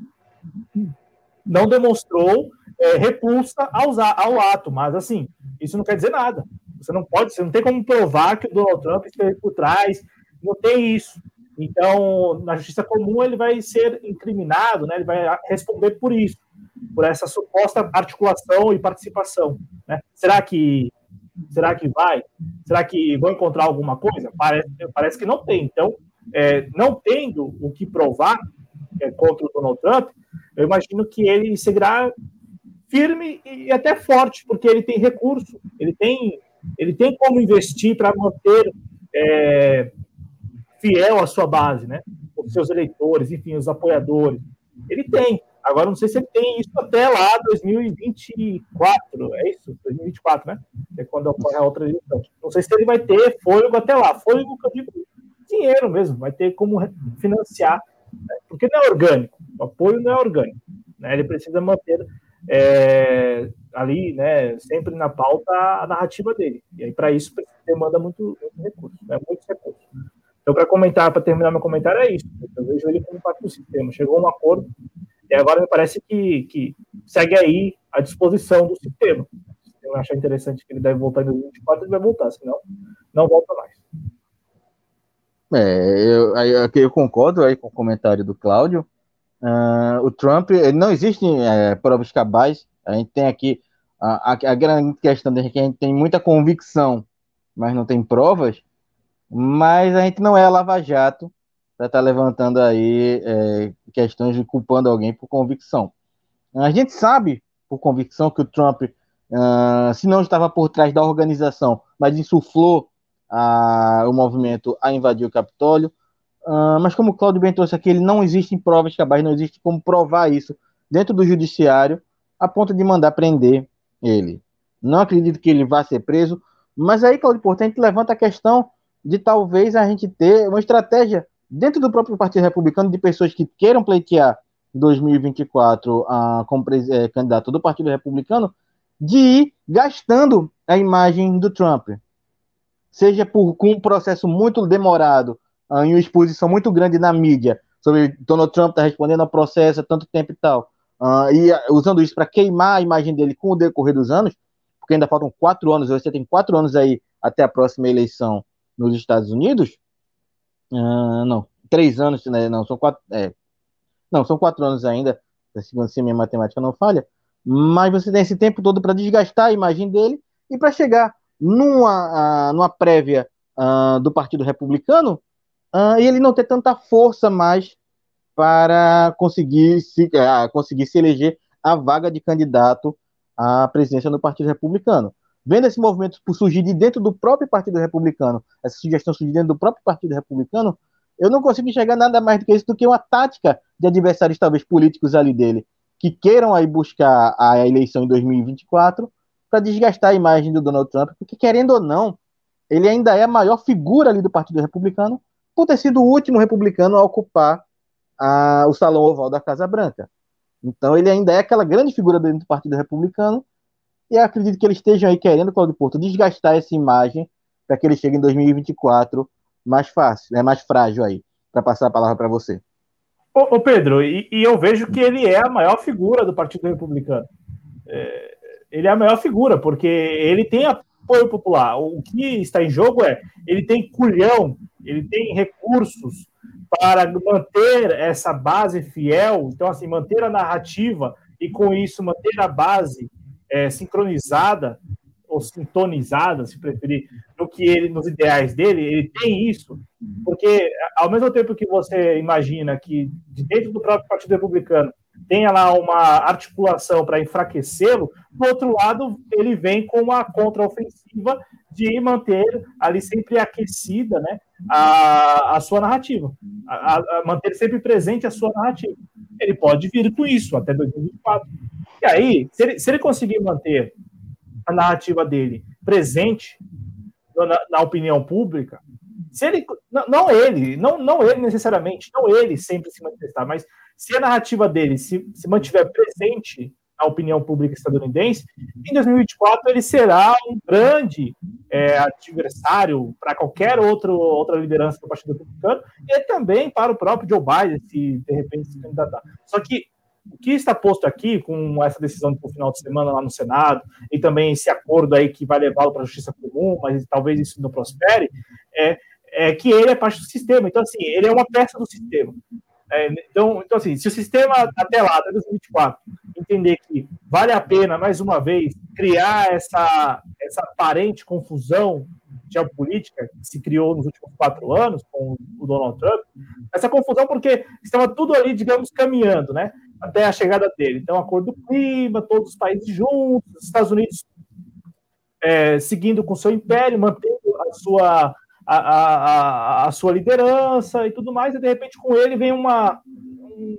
não demonstrou é, repulsa ao, ato, mas assim, isso não quer dizer nada. Você não pode, você não tem como provar que o Donald Trump esteve por trás, não tem isso. Então, na justiça comum, ele vai ser incriminado, né? ele vai responder por isso, por essa suposta articulação e participação. Né? Será que será que vai? Será que vão encontrar alguma coisa? Parece, parece que não tem. Então, é, não tendo o que provar é, contra o Donald Trump, eu imagino que ele seguirá firme e até forte, porque ele tem recurso, ele tem, ele tem como investir para manter é, fiel a sua base, né? Os seus eleitores, enfim, os apoiadores. Ele tem. Agora, não sei se ele tem isso até lá 2024, é isso? 2024, né? É quando ocorre a outra eleição. Não sei se ele vai ter fôlego até lá. Fôlego eu digo dinheiro mesmo, vai ter como financiar, né? porque não é orgânico. O apoio não é orgânico. Né? Ele precisa manter é, ali, né, sempre na pauta a narrativa dele. E aí, para isso, demanda muito, muito recurso, né, muitos recursos. Então, para comentar, para terminar meu comentário, é isso. Eu vejo ele como parte do sistema. Chegou a um acordo, e agora me parece que, que segue aí à disposição do sistema. Se eu achar interessante que ele deve voltar em 2024, ele vai voltar, senão não volta mais. É, eu, eu concordo aí com o comentário do Cláudio. Uh, o Trump, não existem é, provas cabais. A gente tem aqui a, a, a, grande questão de que a gente tem muita convicção, mas não tem provas. Mas a gente não é Lava Jato para estar tá levantando aí é, questões de culpando alguém por convicção. A gente sabe, por convicção, que o Trump, uh, se não estava por trás da organização, mas insuflou uh, o movimento a invadir o Capitólio, Uh, mas como o Claudio bem trouxe aqui, ele não existem provas cabais, não existe como provar isso dentro do judiciário a ponto de mandar prender ele. Não acredito que ele vá ser preso, mas aí, Claudio gente levanta a questão de talvez a gente ter uma estratégia dentro do próprio Partido Republicano de pessoas que queiram pleitear 2024 uh, como é, candidato do Partido Republicano de ir gastando a imagem do Trump. Seja por, com um processo muito demorado em uma exposição muito grande na mídia sobre Donald Trump está respondendo ao processo há tanto tempo e tal, uh, e usando isso para queimar a imagem dele com o decorrer dos anos, porque ainda faltam quatro anos, você tem quatro anos aí até a próxima eleição nos Estados Unidos, uh, não, três anos, né, não, são quatro, é, não, são quatro anos ainda, segundo se minha matemática não falha, mas você tem esse tempo todo para desgastar a imagem dele e para chegar numa, uh, numa prévia do Partido Republicano uh, e ele não ter tanta força mais para conseguir se, uh, conseguir se eleger a vaga de candidato à presidência do Partido Republicano. Vendo esse movimento surgir de dentro do próprio Partido Republicano, essa sugestão surgir dentro do próprio Partido Republicano, eu não consigo enxergar nada mais do que isso do que uma tática de adversários, talvez políticos ali dele, que queiram aí buscar a eleição em 2024 para desgastar a imagem do Donald Trump, porque querendo ou não, ele ainda é a maior figura ali do Partido Republicano por ter sido o último republicano a ocupar a, o salão oval da Casa Branca. Então ele ainda é aquela grande figura dentro do Partido Republicano e acredito que eles estejam aí querendo, Claudio Porto, desgastar essa imagem para que ele chegue em 2024 mais fácil, né, mais frágil aí, para passar a palavra para você. Ô, Pedro, e, e, eu vejo que ele é a maior figura do Partido Republicano. É, ele é a maior figura, porque ele tem apoio popular. O que está em jogo é ele tem culhão ele tem recursos para manter essa base fiel, então, assim, manter a narrativa e, com isso, manter a base é, sincronizada ou sintonizada, se preferir, no que ele, nos ideais dele, ele tem isso, porque ao mesmo tempo que você imagina que de dentro do próprio Partido Republicano tenha lá uma articulação para enfraquecê-lo, do outro lado, ele vem com uma contraofensiva de manter ali sempre aquecida né, a, a sua narrativa, a, a, manter sempre presente a sua narrativa. Ele pode vir com isso até 2024. E aí, se ele, se ele conseguir manter a narrativa dele presente na, na opinião pública, se ele, não, não, ele, não, não ele necessariamente, não ele sempre se manifestar, mas se a narrativa dele se, se mantiver presente na opinião pública estadunidense, em 2024 ele será um grande é, adversário para qualquer outro, outra liderança do Partido Republicano e também para o próprio Joe Biden, se de repente se candidatar. Só que o que está posto aqui, com essa decisão do final de semana lá no Senado, e também esse acordo aí que vai levá-lo para a justiça comum, mas talvez isso não prospere, é, é que ele é parte do sistema. Então, assim, ele é uma peça do sistema. É, então, então, assim, se o sistema até lá, até 2024, entender que vale a pena, mais uma vez, criar essa, essa aparente confusão geopolítica que se criou nos últimos quatro anos com o Donald Trump, essa confusão porque estava tudo ali, digamos, caminhando, né, até a chegada dele. Então, acordo do clima, todos os países juntos, os Estados Unidos é, seguindo com seu império, mantendo a sua a, a, a, sua liderança e tudo mais, e de repente com ele vem uma, um,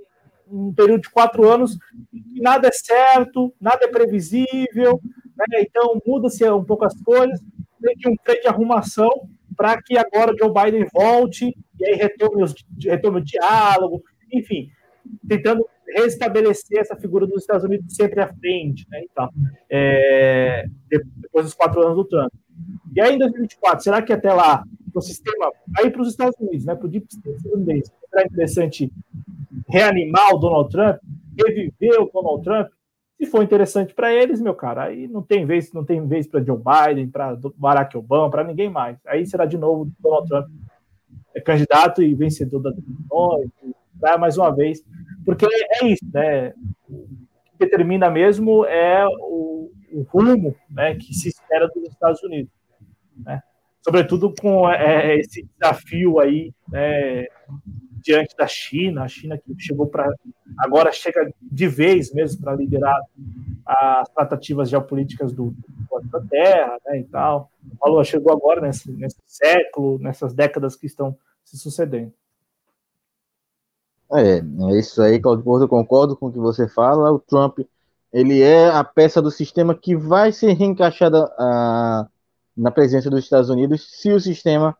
um período de quatro anos que nada é certo, nada é previsível, né? então muda-se um pouco as coisas, tem que um freio de arrumação para que agora Joe Biden volte e aí retome, os, retome o diálogo, enfim, tentando restabelecer essa figura dos Estados Unidos sempre à frente, né? Então, é, depois dos quatro anos do Trump. E aí, em 2024, será que até lá o sistema aí para os Estados Unidos, né, para o Deep State estadunidense, será interessante reanimar o Donald Trump, reviver o Donald Trump? Se for interessante para eles, meu cara, aí não tem vez, não tem vez para Joe Biden, para Barack Obama, para ninguém mais. Aí será de novo Donald Trump é candidato e vencedor da eleições, mais uma vez, porque é isso, né? O que determina mesmo é o, o rumo, né, que se espera dos Estados Unidos né? Sobretudo com é, é, esse desafio aí né, diante da China, a China que chegou para agora chega de vez mesmo para liderar as tratativas geopolíticas do, da Terra, né, e tal. Falou, chegou agora nesse, nesse século, nessas décadas que estão se sucedendo. É, é isso aí, Claudio eu concordo com o que você fala. O Trump, ele é a peça do sistema que vai ser reencaixada a, na presença dos Estados Unidos, se o sistema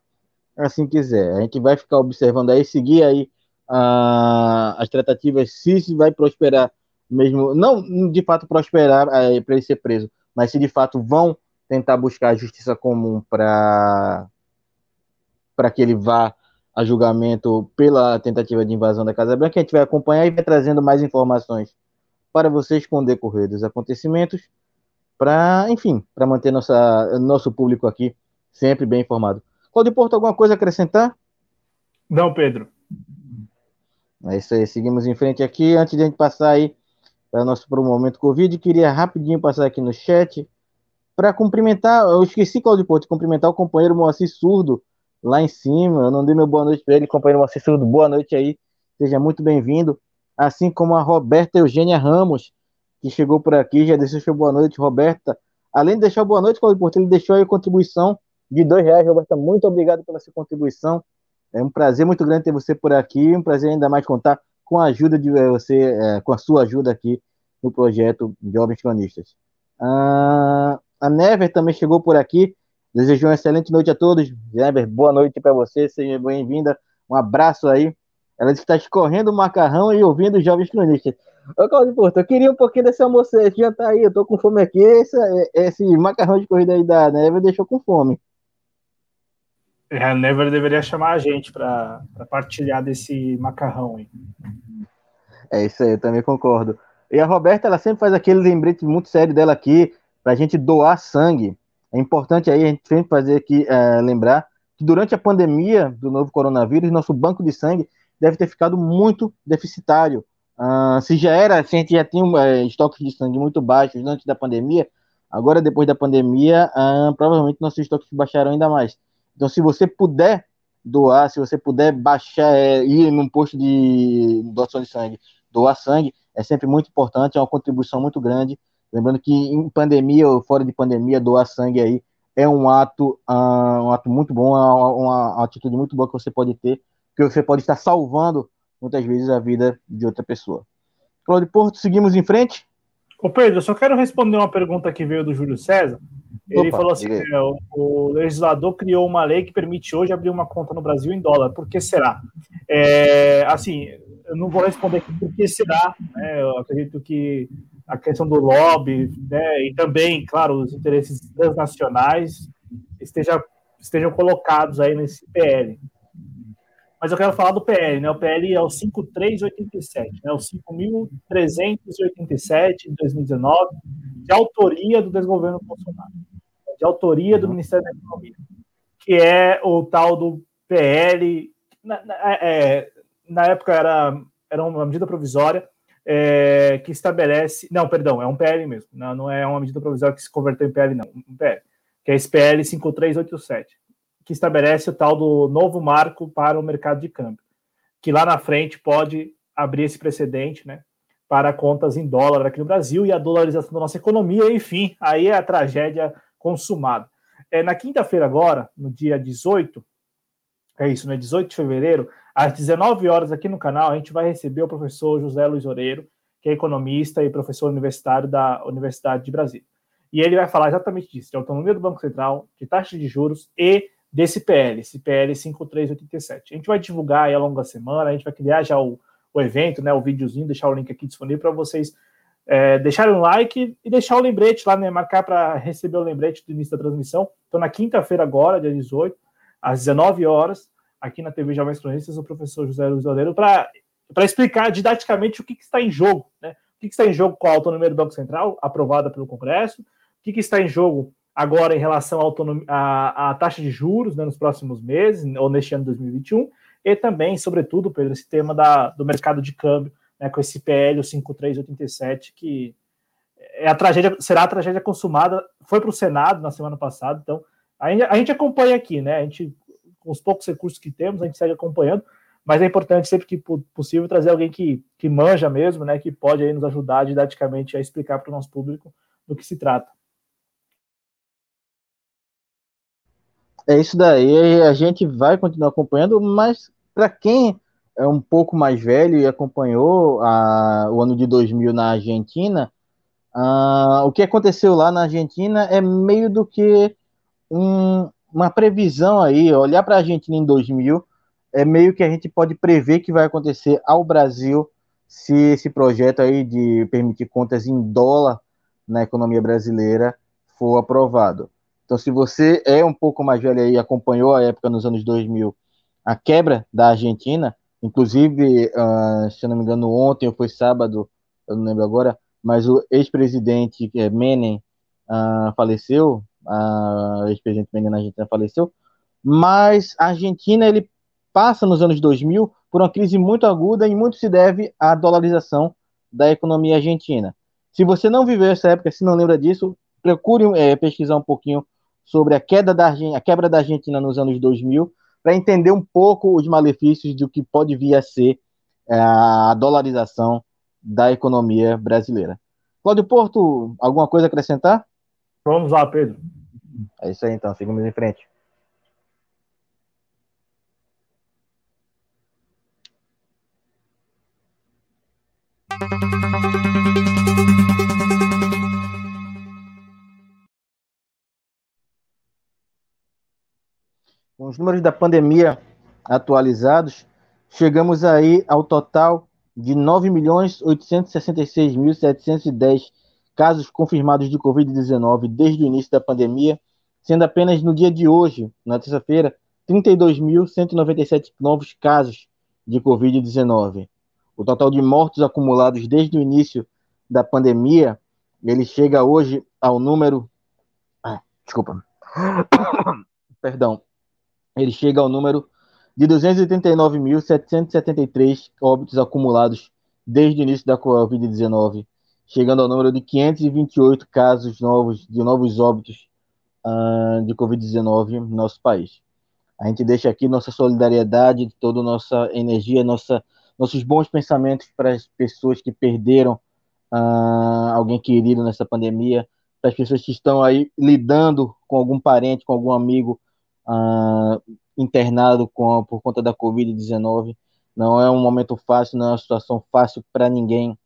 assim quiser. A gente vai ficar observando aí, seguir aí as tratativas, se, vai prosperar mesmo, não de fato prosperar uh, para ele ser preso, mas se de fato vão tentar buscar a justiça comum para para que ele vá a julgamento pela tentativa de invasão da Casa Branca, a gente vai acompanhar e vai trazendo mais informações para vocês com o decorrer dos acontecimentos para, enfim, para manter nossa, nosso público aqui sempre bem informado. Claudio Porto, alguma coisa a acrescentar? Não, Pedro. É isso aí, seguimos em frente aqui. Antes de a gente passar aí para o nosso pro momento Covid, queria rapidinho passar aqui no chat para cumprimentar, eu esqueci, Claudio Porto, cumprimentar o companheiro Moacir Surdo lá em cima. Eu não dei meu boa noite para ele, companheiro Moacir Surdo, boa noite aí, seja muito bem-vindo. Assim como a Roberta Eugênia Ramos, que chegou por aqui, já deixou boa noite, Roberta. Além de deixar boa noite, Claudio Porto, ele deixou aí a contribuição de dois reais. Roberta, muito obrigado pela sua contribuição. É um prazer muito grande ter você por aqui, um prazer ainda mais contar com a ajuda de eh, você, é, com a sua ajuda aqui no projeto Jovens Cronistas. Ah, a Never também chegou por aqui, desejou uma excelente noite a todos. Never, boa noite para você, seja bem-vinda. Um abraço aí. Ela está escorrendo o macarrão e ouvindo Jovens Cronistas. Ô, Claudio Porto, eu queria um pouquinho desse almoço, esse jantar aí, eu tô com fome aqui, esse, esse macarrão de corrida aí da Never deixou com fome. É, a Never deveria chamar a gente para partilhar desse macarrão aí. É isso aí, eu também concordo. E a Roberta, ela sempre faz aquele lembrete muito sério dela aqui, para a gente doar sangue. É importante aí a gente sempre fazer aqui, é, lembrar que durante a pandemia do novo coronavírus, nosso banco de sangue deve ter ficado muito deficitário. Uh, se já era, se a gente já tinha uh, estoques de sangue muito baixos antes da pandemia, agora depois da pandemia, uh, provavelmente nossos estoques baixaram ainda mais. Então, se você puder doar, se você puder baixar, é, ir num posto de doação de sangue doar sangue é sempre muito importante, é uma contribuição muito grande. Lembrando que em pandemia ou fora de pandemia, doar sangue aí é um ato, uh, um ato muito bom, é uma, uma, atitude muito boa que você pode ter, que você pode estar salvando muitas vezes a vida de outra pessoa. Cláudio Porto, seguimos em frente? Ô Pedro, eu só quero responder uma pergunta que veio do Júlio César. Ele Opa, falou assim: é, o, o, legislador criou uma lei que permite hoje abrir uma conta no Brasil em dólar. Por que será? É, assim, eu não vou responder aqui por que será. Né? Eu acredito que a questão do lobby, né, e também, claro, os interesses transnacionais esteja, estejam colocados aí nesse PL. Mas eu quero falar do PL, né? O PL é o 5387, né? O 5387 de 2019, de autoria do desgoverno Bolsonaro, de autoria do. Ministério da Economia, que é o tal do PL. Na, na, é, na época era, era uma medida provisória é, que estabelece. Não, perdão, é um PL mesmo. Não, não é uma medida provisória que se converteu em PL, não. Um PL, que é esse PL 5387, que estabelece o tal do novo marco para o mercado de câmbio, que lá na frente pode abrir esse precedente, né? Para contas em dólar aqui no Brasil e a dolarização da nossa economia, enfim, aí é a tragédia consumada. É, na quinta-feira, agora, no dia 18, é isso, né? 18 de fevereiro, às 19 horas aqui no canal, a gente vai receber o professor José Luiz Oreiro, que é economista e professor universitário da Universidade de Brasília. E ele vai falar exatamente disso, de autonomia do Banco Central, de taxa de juros e desse PL, esse PL 5387. A gente vai divulgar ao longo da semana, a gente vai criar já o, o evento, né, o videozinho, deixar o link aqui disponível para vocês é, deixarem um like e deixar o lembrete lá, né, marcar para receber o lembrete do início da transmissão. Então, na quinta-feira agora, dia 18, às 19 horas, aqui na TV Jovens Cronistas, o professor José Luiz Oleiro, para explicar didaticamente o que, que, está em jogo, né? O que, que, está em jogo com a autonomia do Banco Central, aprovada pelo Congresso, o que, que está em jogo agora em relação à, taxa de juros né, nos próximos meses, ou neste ano de 2021, e também, sobretudo, Pedro, esse tema da, do mercado de câmbio, né, com esse PL 5387, que é a tragédia, será a tragédia consumada, foi para o Senado na semana passada, então a gente, a gente acompanha aqui, né? A gente com os poucos recursos que temos, a gente segue acompanhando, mas é importante sempre que possível trazer alguém que, que manja mesmo, né, que pode aí nos ajudar didaticamente a explicar para o nosso público do que se trata. É isso daí, a gente vai continuar acompanhando, mas para quem é um pouco mais velho e acompanhou a, o ano de 2000 na Argentina, uh, o que aconteceu lá na Argentina é meio do que um, uma previsão aí, olhar para a Argentina em 2000, é meio que a gente pode prever que vai acontecer ao Brasil se esse projeto aí de permitir contas em dólar na economia brasileira for aprovado. Então, se você é um pouco mais velho aí, acompanhou a época nos anos 2000, a quebra da Argentina, inclusive, uh, se eu não me engano, ontem ou foi sábado, eu não lembro agora, mas o ex-presidente é, Menem uh, faleceu, a ex-presidente Menina Argentina faleceu, mas a Argentina ele passa nos anos 2000 por uma crise muito aguda e muito se deve à dolarização da economia argentina. Se você não viveu essa época, se não lembra disso, procure é, pesquisar um pouquinho sobre a queda da a quebra da Argentina nos anos 2000 para entender um pouco os malefícios do que pode vir a ser é, a dolarização da economia brasileira. Cláudio Porto, alguma coisa a acrescentar? Vamos lá, Pedro. É isso aí, então. Seguimos em frente. Com os números da pandemia atualizados, chegamos aí ao total de 9.866.710 casos confirmados de Covid-19 desde o início da pandemia, sendo apenas no dia de hoje, na terça-feira, 32.197 novos casos de Covid-19. O total de mortos acumulados desde o início da pandemia, ele chega hoje ao número. Ah, desculpa. Perdão. Ele chega ao número de 289.773 óbitos acumulados desde o início da Covid-19 chegando ao número de 528 casos novos de novos óbitos uh, de Covid-19 no nosso país. A gente deixa aqui nossa solidariedade, toda nossa energia, nossa nossos bons pensamentos para as pessoas que perderam uh, alguém querido nessa pandemia, para as pessoas que estão aí lidando com algum parente, com algum amigo uh, internado com, por conta da Covid-19. Não é um momento fácil, não é uma situação fácil para ninguém.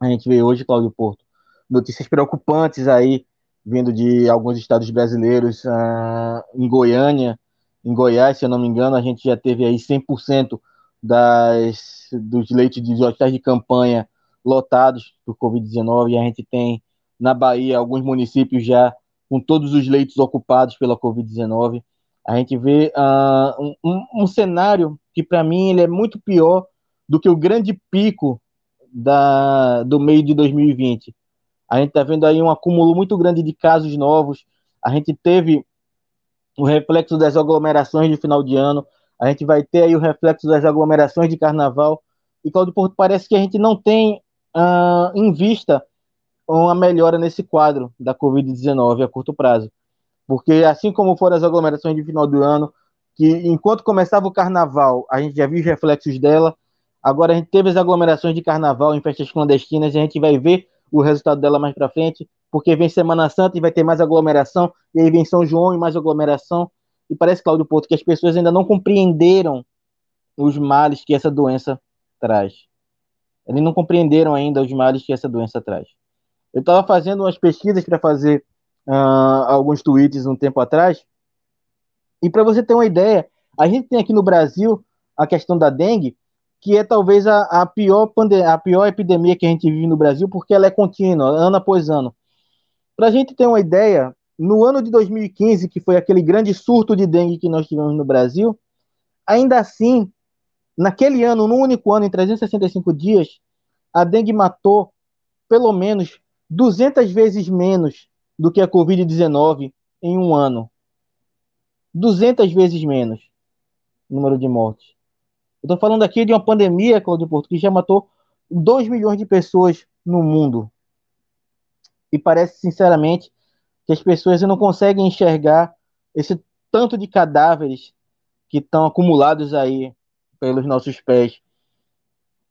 A gente vê hoje, Cláudio Porto, notícias preocupantes aí, vindo de alguns estados brasileiros, uh, em Goiânia, em Goiás, se eu não me engano, a gente já teve aí 100% das, dos leitos de hospitais de campanha lotados por Covid-19, e a gente tem na Bahia alguns municípios já com todos os leitos ocupados pela Covid-19. A gente vê uh, um, um, cenário que, para mim, ele é muito pior do que o grande pico da, do meio de 2020. A gente está vendo aí um acúmulo muito grande de casos novos. A gente teve o reflexo das aglomerações de final de ano. A gente vai ter aí o reflexo das aglomerações de carnaval. E Claudio Porto parece que a gente não tem uh, em vista uma melhora nesse quadro da Covid-19 a curto prazo. Porque assim como foram as aglomerações de final do ano, que enquanto começava o carnaval, a gente já viu os reflexos dela, agora a gente teve as aglomerações de carnaval em festas clandestinas, e a gente vai ver o resultado dela mais para frente, porque vem Semana Santa e vai ter mais aglomeração, e aí vem São João e mais aglomeração, e parece, Claudio Porto, que as pessoas ainda não compreenderam os males que essa doença traz. Eles não compreenderam ainda os males que essa doença traz. Eu estava fazendo umas pesquisas para fazer uh, alguns tweets um tempo atrás, e para você ter uma ideia, a gente tem aqui no Brasil a questão da dengue, que é talvez a, a, pior a pior epidemia que a gente vive no Brasil, porque ela é contínua, ano após ano. Para a gente ter uma ideia, no ano de 2015, que foi aquele grande surto de dengue que nós tivemos no Brasil, ainda assim, naquele ano, num único ano, em 365 dias, a dengue matou pelo menos 200 vezes menos do que a Covid-19 em um ano. 200 vezes menos número de mortes. Eu estou falando aqui de uma pandemia, Claudio Porto, que já matou 2 milhões de pessoas no mundo. E parece, sinceramente, que as pessoas não conseguem enxergar esse tanto de cadáveres que estão acumulados aí pelos nossos pés.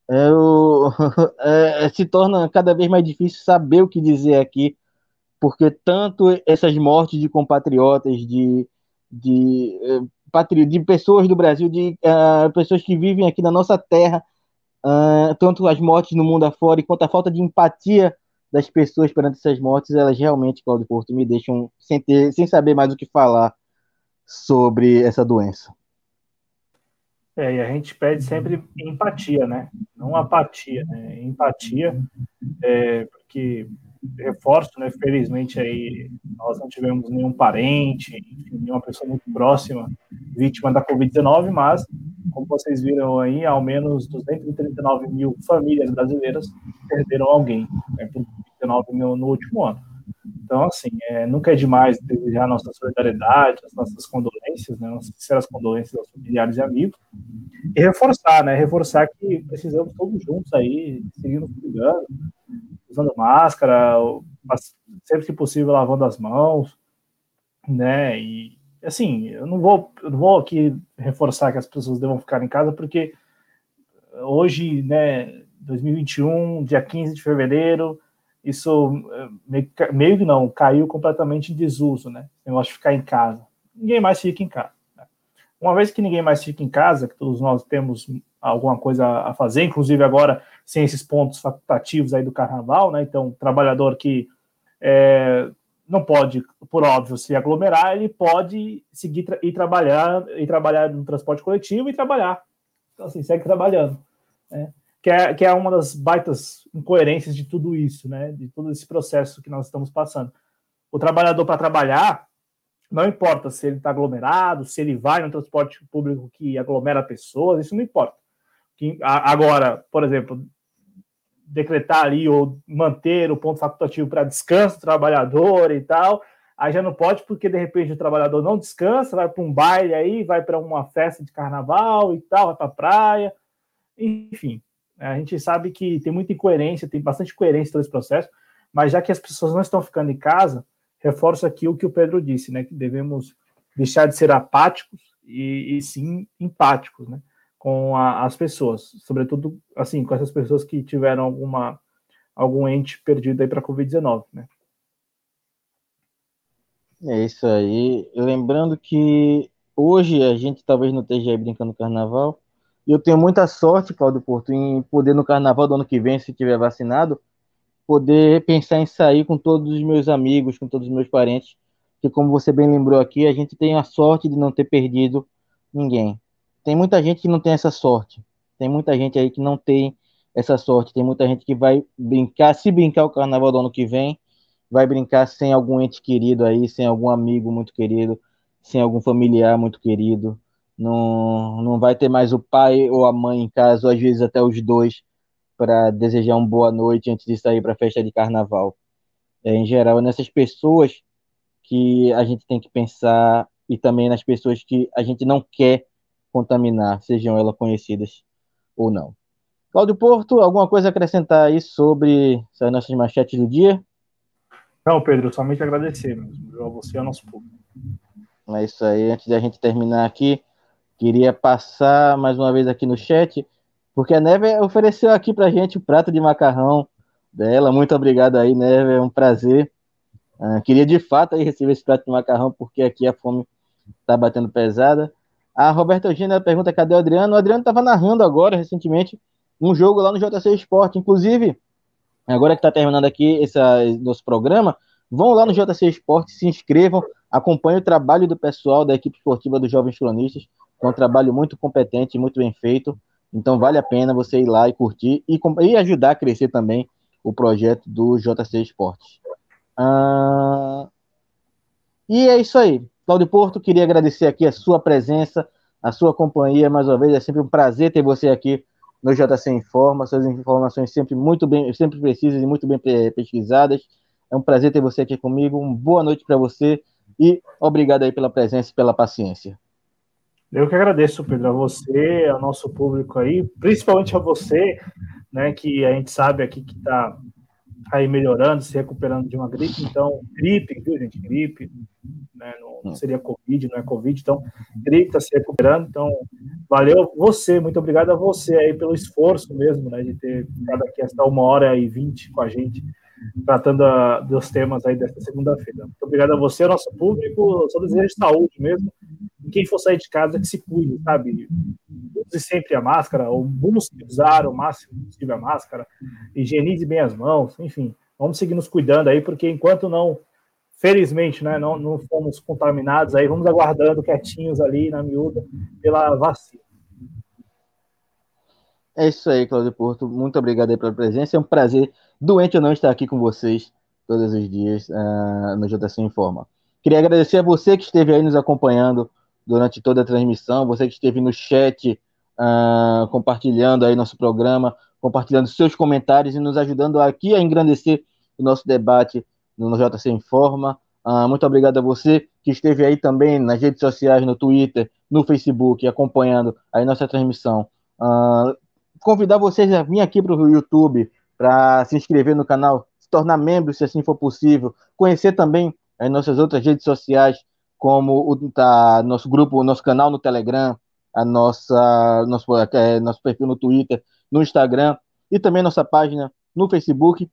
Eu, é, se torna cada vez mais difícil saber o que dizer aqui, porque tanto essas mortes de compatriotas, de, de, é, de pessoas do Brasil, de uh, pessoas que vivem aqui na nossa terra, uh, tanto as mortes no mundo afora, quanto a falta de empatia das pessoas perante essas mortes, elas realmente, Claudio Porto, me deixam sem, ter, sem saber mais o que falar sobre essa doença. É, e a gente pede sempre empatia, né? Não apatia, né? Empatia, é, porque reforço, né? Felizmente aí nós não tivemos nenhum parente, nenhuma pessoa muito próxima vítima da Covid-19, mas como vocês viram aí, ao menos 239 mil famílias brasileiras perderam alguém né, por 19 mil no último ano. Então, assim, é, nunca é demais desejar nossa solidariedade, as nossas condolências, né, nossas sinceras condolências aos familiares e amigos, e reforçar, né, reforçar que precisamos todos juntos aí, seguindo cuidando, usando máscara, sempre que possível lavando as mãos, né, e assim, eu não vou, eu não vou aqui reforçar que as pessoas devam ficar em casa, porque hoje, né, 2021, dia 15 de fevereiro, isso eh, meio, que não, caiu completamente em desuso, né? O negócio de ficar em casa. Ninguém mais fica em casa. Né? Uma vez que ninguém mais fica em casa, que todos nós temos alguma coisa a fazer, inclusive agora sem esses pontos facultativos aí do carnaval, né? Então, trabalhador que é, não pode, por óbvio, se aglomerar, ele pode seguir e trabalhar e trabalhar no transporte coletivo e trabalhar. Então, assim, segue trabalhando. Né? Que é, que é uma das baitas incoerências de tudo isso, né? De todo esse processo que nós estamos passando. O trabalhador para trabalhar, não importa se ele está aglomerado, se ele vai no transporte público que aglomera pessoas, isso não importa. Que, agora, por exemplo, decretar ali ou manter o ponto facultativo para descanso do trabalhador e tal, aí já não pode, porque de repente o trabalhador não descansa, vai para um baile aí, vai para uma festa de carnaval e tal, vai para a praia, enfim. A gente sabe que tem muita incoerência, tem bastante coerência todo esse processo, mas já que as pessoas não estão ficando em casa, reforço aqui o que o Pedro disse, né? Que devemos deixar de ser apáticos e, e sim empáticos, né? com a, as pessoas, sobretudo assim com essas pessoas que tiveram alguma algum ente perdido aí para a Covid-19, né? É isso aí. Lembrando que hoje a gente talvez não esteja aí brincando carnaval. Eu tenho muita sorte, Claudio Porto, em poder no carnaval do ano que vem, se tiver vacinado, poder pensar em sair com todos os meus amigos, com todos os meus parentes, que como você bem lembrou aqui, a gente tem a sorte de não ter perdido ninguém. Tem muita gente que não tem essa sorte. Tem muita gente aí que não tem essa sorte. Tem muita gente que vai brincar, se brincar o carnaval do ano que vem, vai brincar sem algum ente querido aí, sem algum amigo muito querido, sem algum familiar muito querido. Não, não vai ter mais o pai ou a mãe em casa, ou às vezes até os dois, para desejar uma boa noite antes de sair para a festa de carnaval. É, em geral, é nessas pessoas que a gente tem que pensar e também nas pessoas que a gente não quer contaminar, sejam elas conhecidas ou não. Cláudio Porto, alguma coisa a acrescentar aí sobre as nossas manchetes do dia? Não, Pedro, somente agradecer mesmo, a você e ao nosso público. É isso aí. Antes da gente terminar aqui, queria passar mais uma vez aqui no chat, porque a Neve ofereceu aqui pra gente o prato de macarrão dela. Muito obrigado aí, Neve, é um prazer. Uh, queria de fato aí receber esse prato de macarrão, porque aqui a fome tá batendo pesada. A Roberta Eugênia pergunta cadê o Adriano. O Adriano estava narrando agora, recentemente, um jogo lá no JC Esporte. Inclusive, agora que está terminando aqui esse nosso programa, vão lá no JC Esporte, se inscrevam, acompanhem o trabalho do pessoal da equipe esportiva dos Jovens Cronistas. É um trabalho muito competente, muito bem feito. Então vale a pena você ir lá e curtir e, e ajudar a crescer também o projeto do JC Esportes. Ah, e é isso aí. Claudio Porto, queria agradecer aqui a sua presença, a sua companhia mais uma vez. É sempre um prazer ter você aqui no JC Informa, suas informações sempre muito bem, sempre precisas e muito bem pesquisadas. É um prazer ter você aqui comigo. Uma boa noite para você e obrigado aí pela presença e pela paciência. Eu que agradeço, Pedro, a você, ao nosso público aí, principalmente a você, né, que a gente sabe aqui que está aí melhorando, se recuperando de uma gripe, então, gripe, viu, gente? Gripe, né? Não, não, seria Covid, não é Covid, então, gripe está se recuperando, então, valeu você, muito obrigado a você aí pelo esforço mesmo, né, de ter ficado aqui essa uma hora e vinte com a gente, tratando a, dos temas aí desta segunda-feira. Muito obrigado a você, ao nosso público, só desejo saúde mesmo, e quem for sair de casa que se cuide, sabe? Use sempre a máscara, ou busque usar o máximo possível a máscara, higienize bem as mãos, enfim, vamos seguir nos cuidando aí, porque enquanto não, felizmente, né, não, não fomos contaminados aí, vamos aguardando quietinhos ali na miúda pela vacina. É isso aí, Cláudio Porto. Muito obrigado aí pela presença. É um prazer, doente ou não, estar aqui com vocês todos os dias uh, no JC Informa. Queria agradecer a você que esteve aí nos acompanhando durante toda a transmissão, você que esteve no chat uh, compartilhando aí nosso programa, compartilhando seus comentários e nos ajudando aqui a engrandecer o nosso debate no JC Informa. Uh, muito obrigado a você que esteve aí também nas redes sociais, no Twitter, no Facebook, acompanhando aí nossa transmissão. Uh, convidar vocês a vir aqui para o YouTube para se inscrever no canal, se tornar membro, se assim for possível, conhecer também as nossas outras redes sociais, como o tá, nosso grupo, nosso canal no Telegram, a nossa nosso, é, nosso perfil no Twitter, no Instagram e também nossa página no Facebook.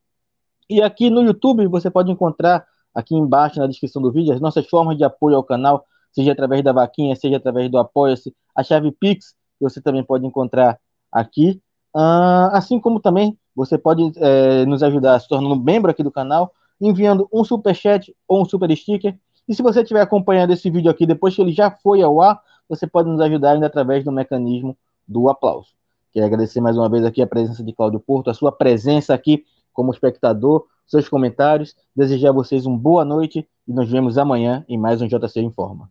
E aqui no YouTube você pode encontrar aqui embaixo na descrição do vídeo as nossas formas de apoio ao canal, seja através da vaquinha, seja através do Apoia-se, a chave Pix, que você também pode encontrar aqui. Uh, assim como também você pode é, nos ajudar se tornando membro aqui do canal, enviando um super chat ou um super sticker e se você estiver acompanhando esse vídeo aqui depois que ele já foi ao ar, você pode nos ajudar ainda através do mecanismo do aplauso. Quero agradecer mais uma vez aqui a presença de Cláudio Porto, a sua presença aqui como espectador, seus comentários. Desejar a vocês uma boa noite e nos vemos amanhã em mais um JC Informa.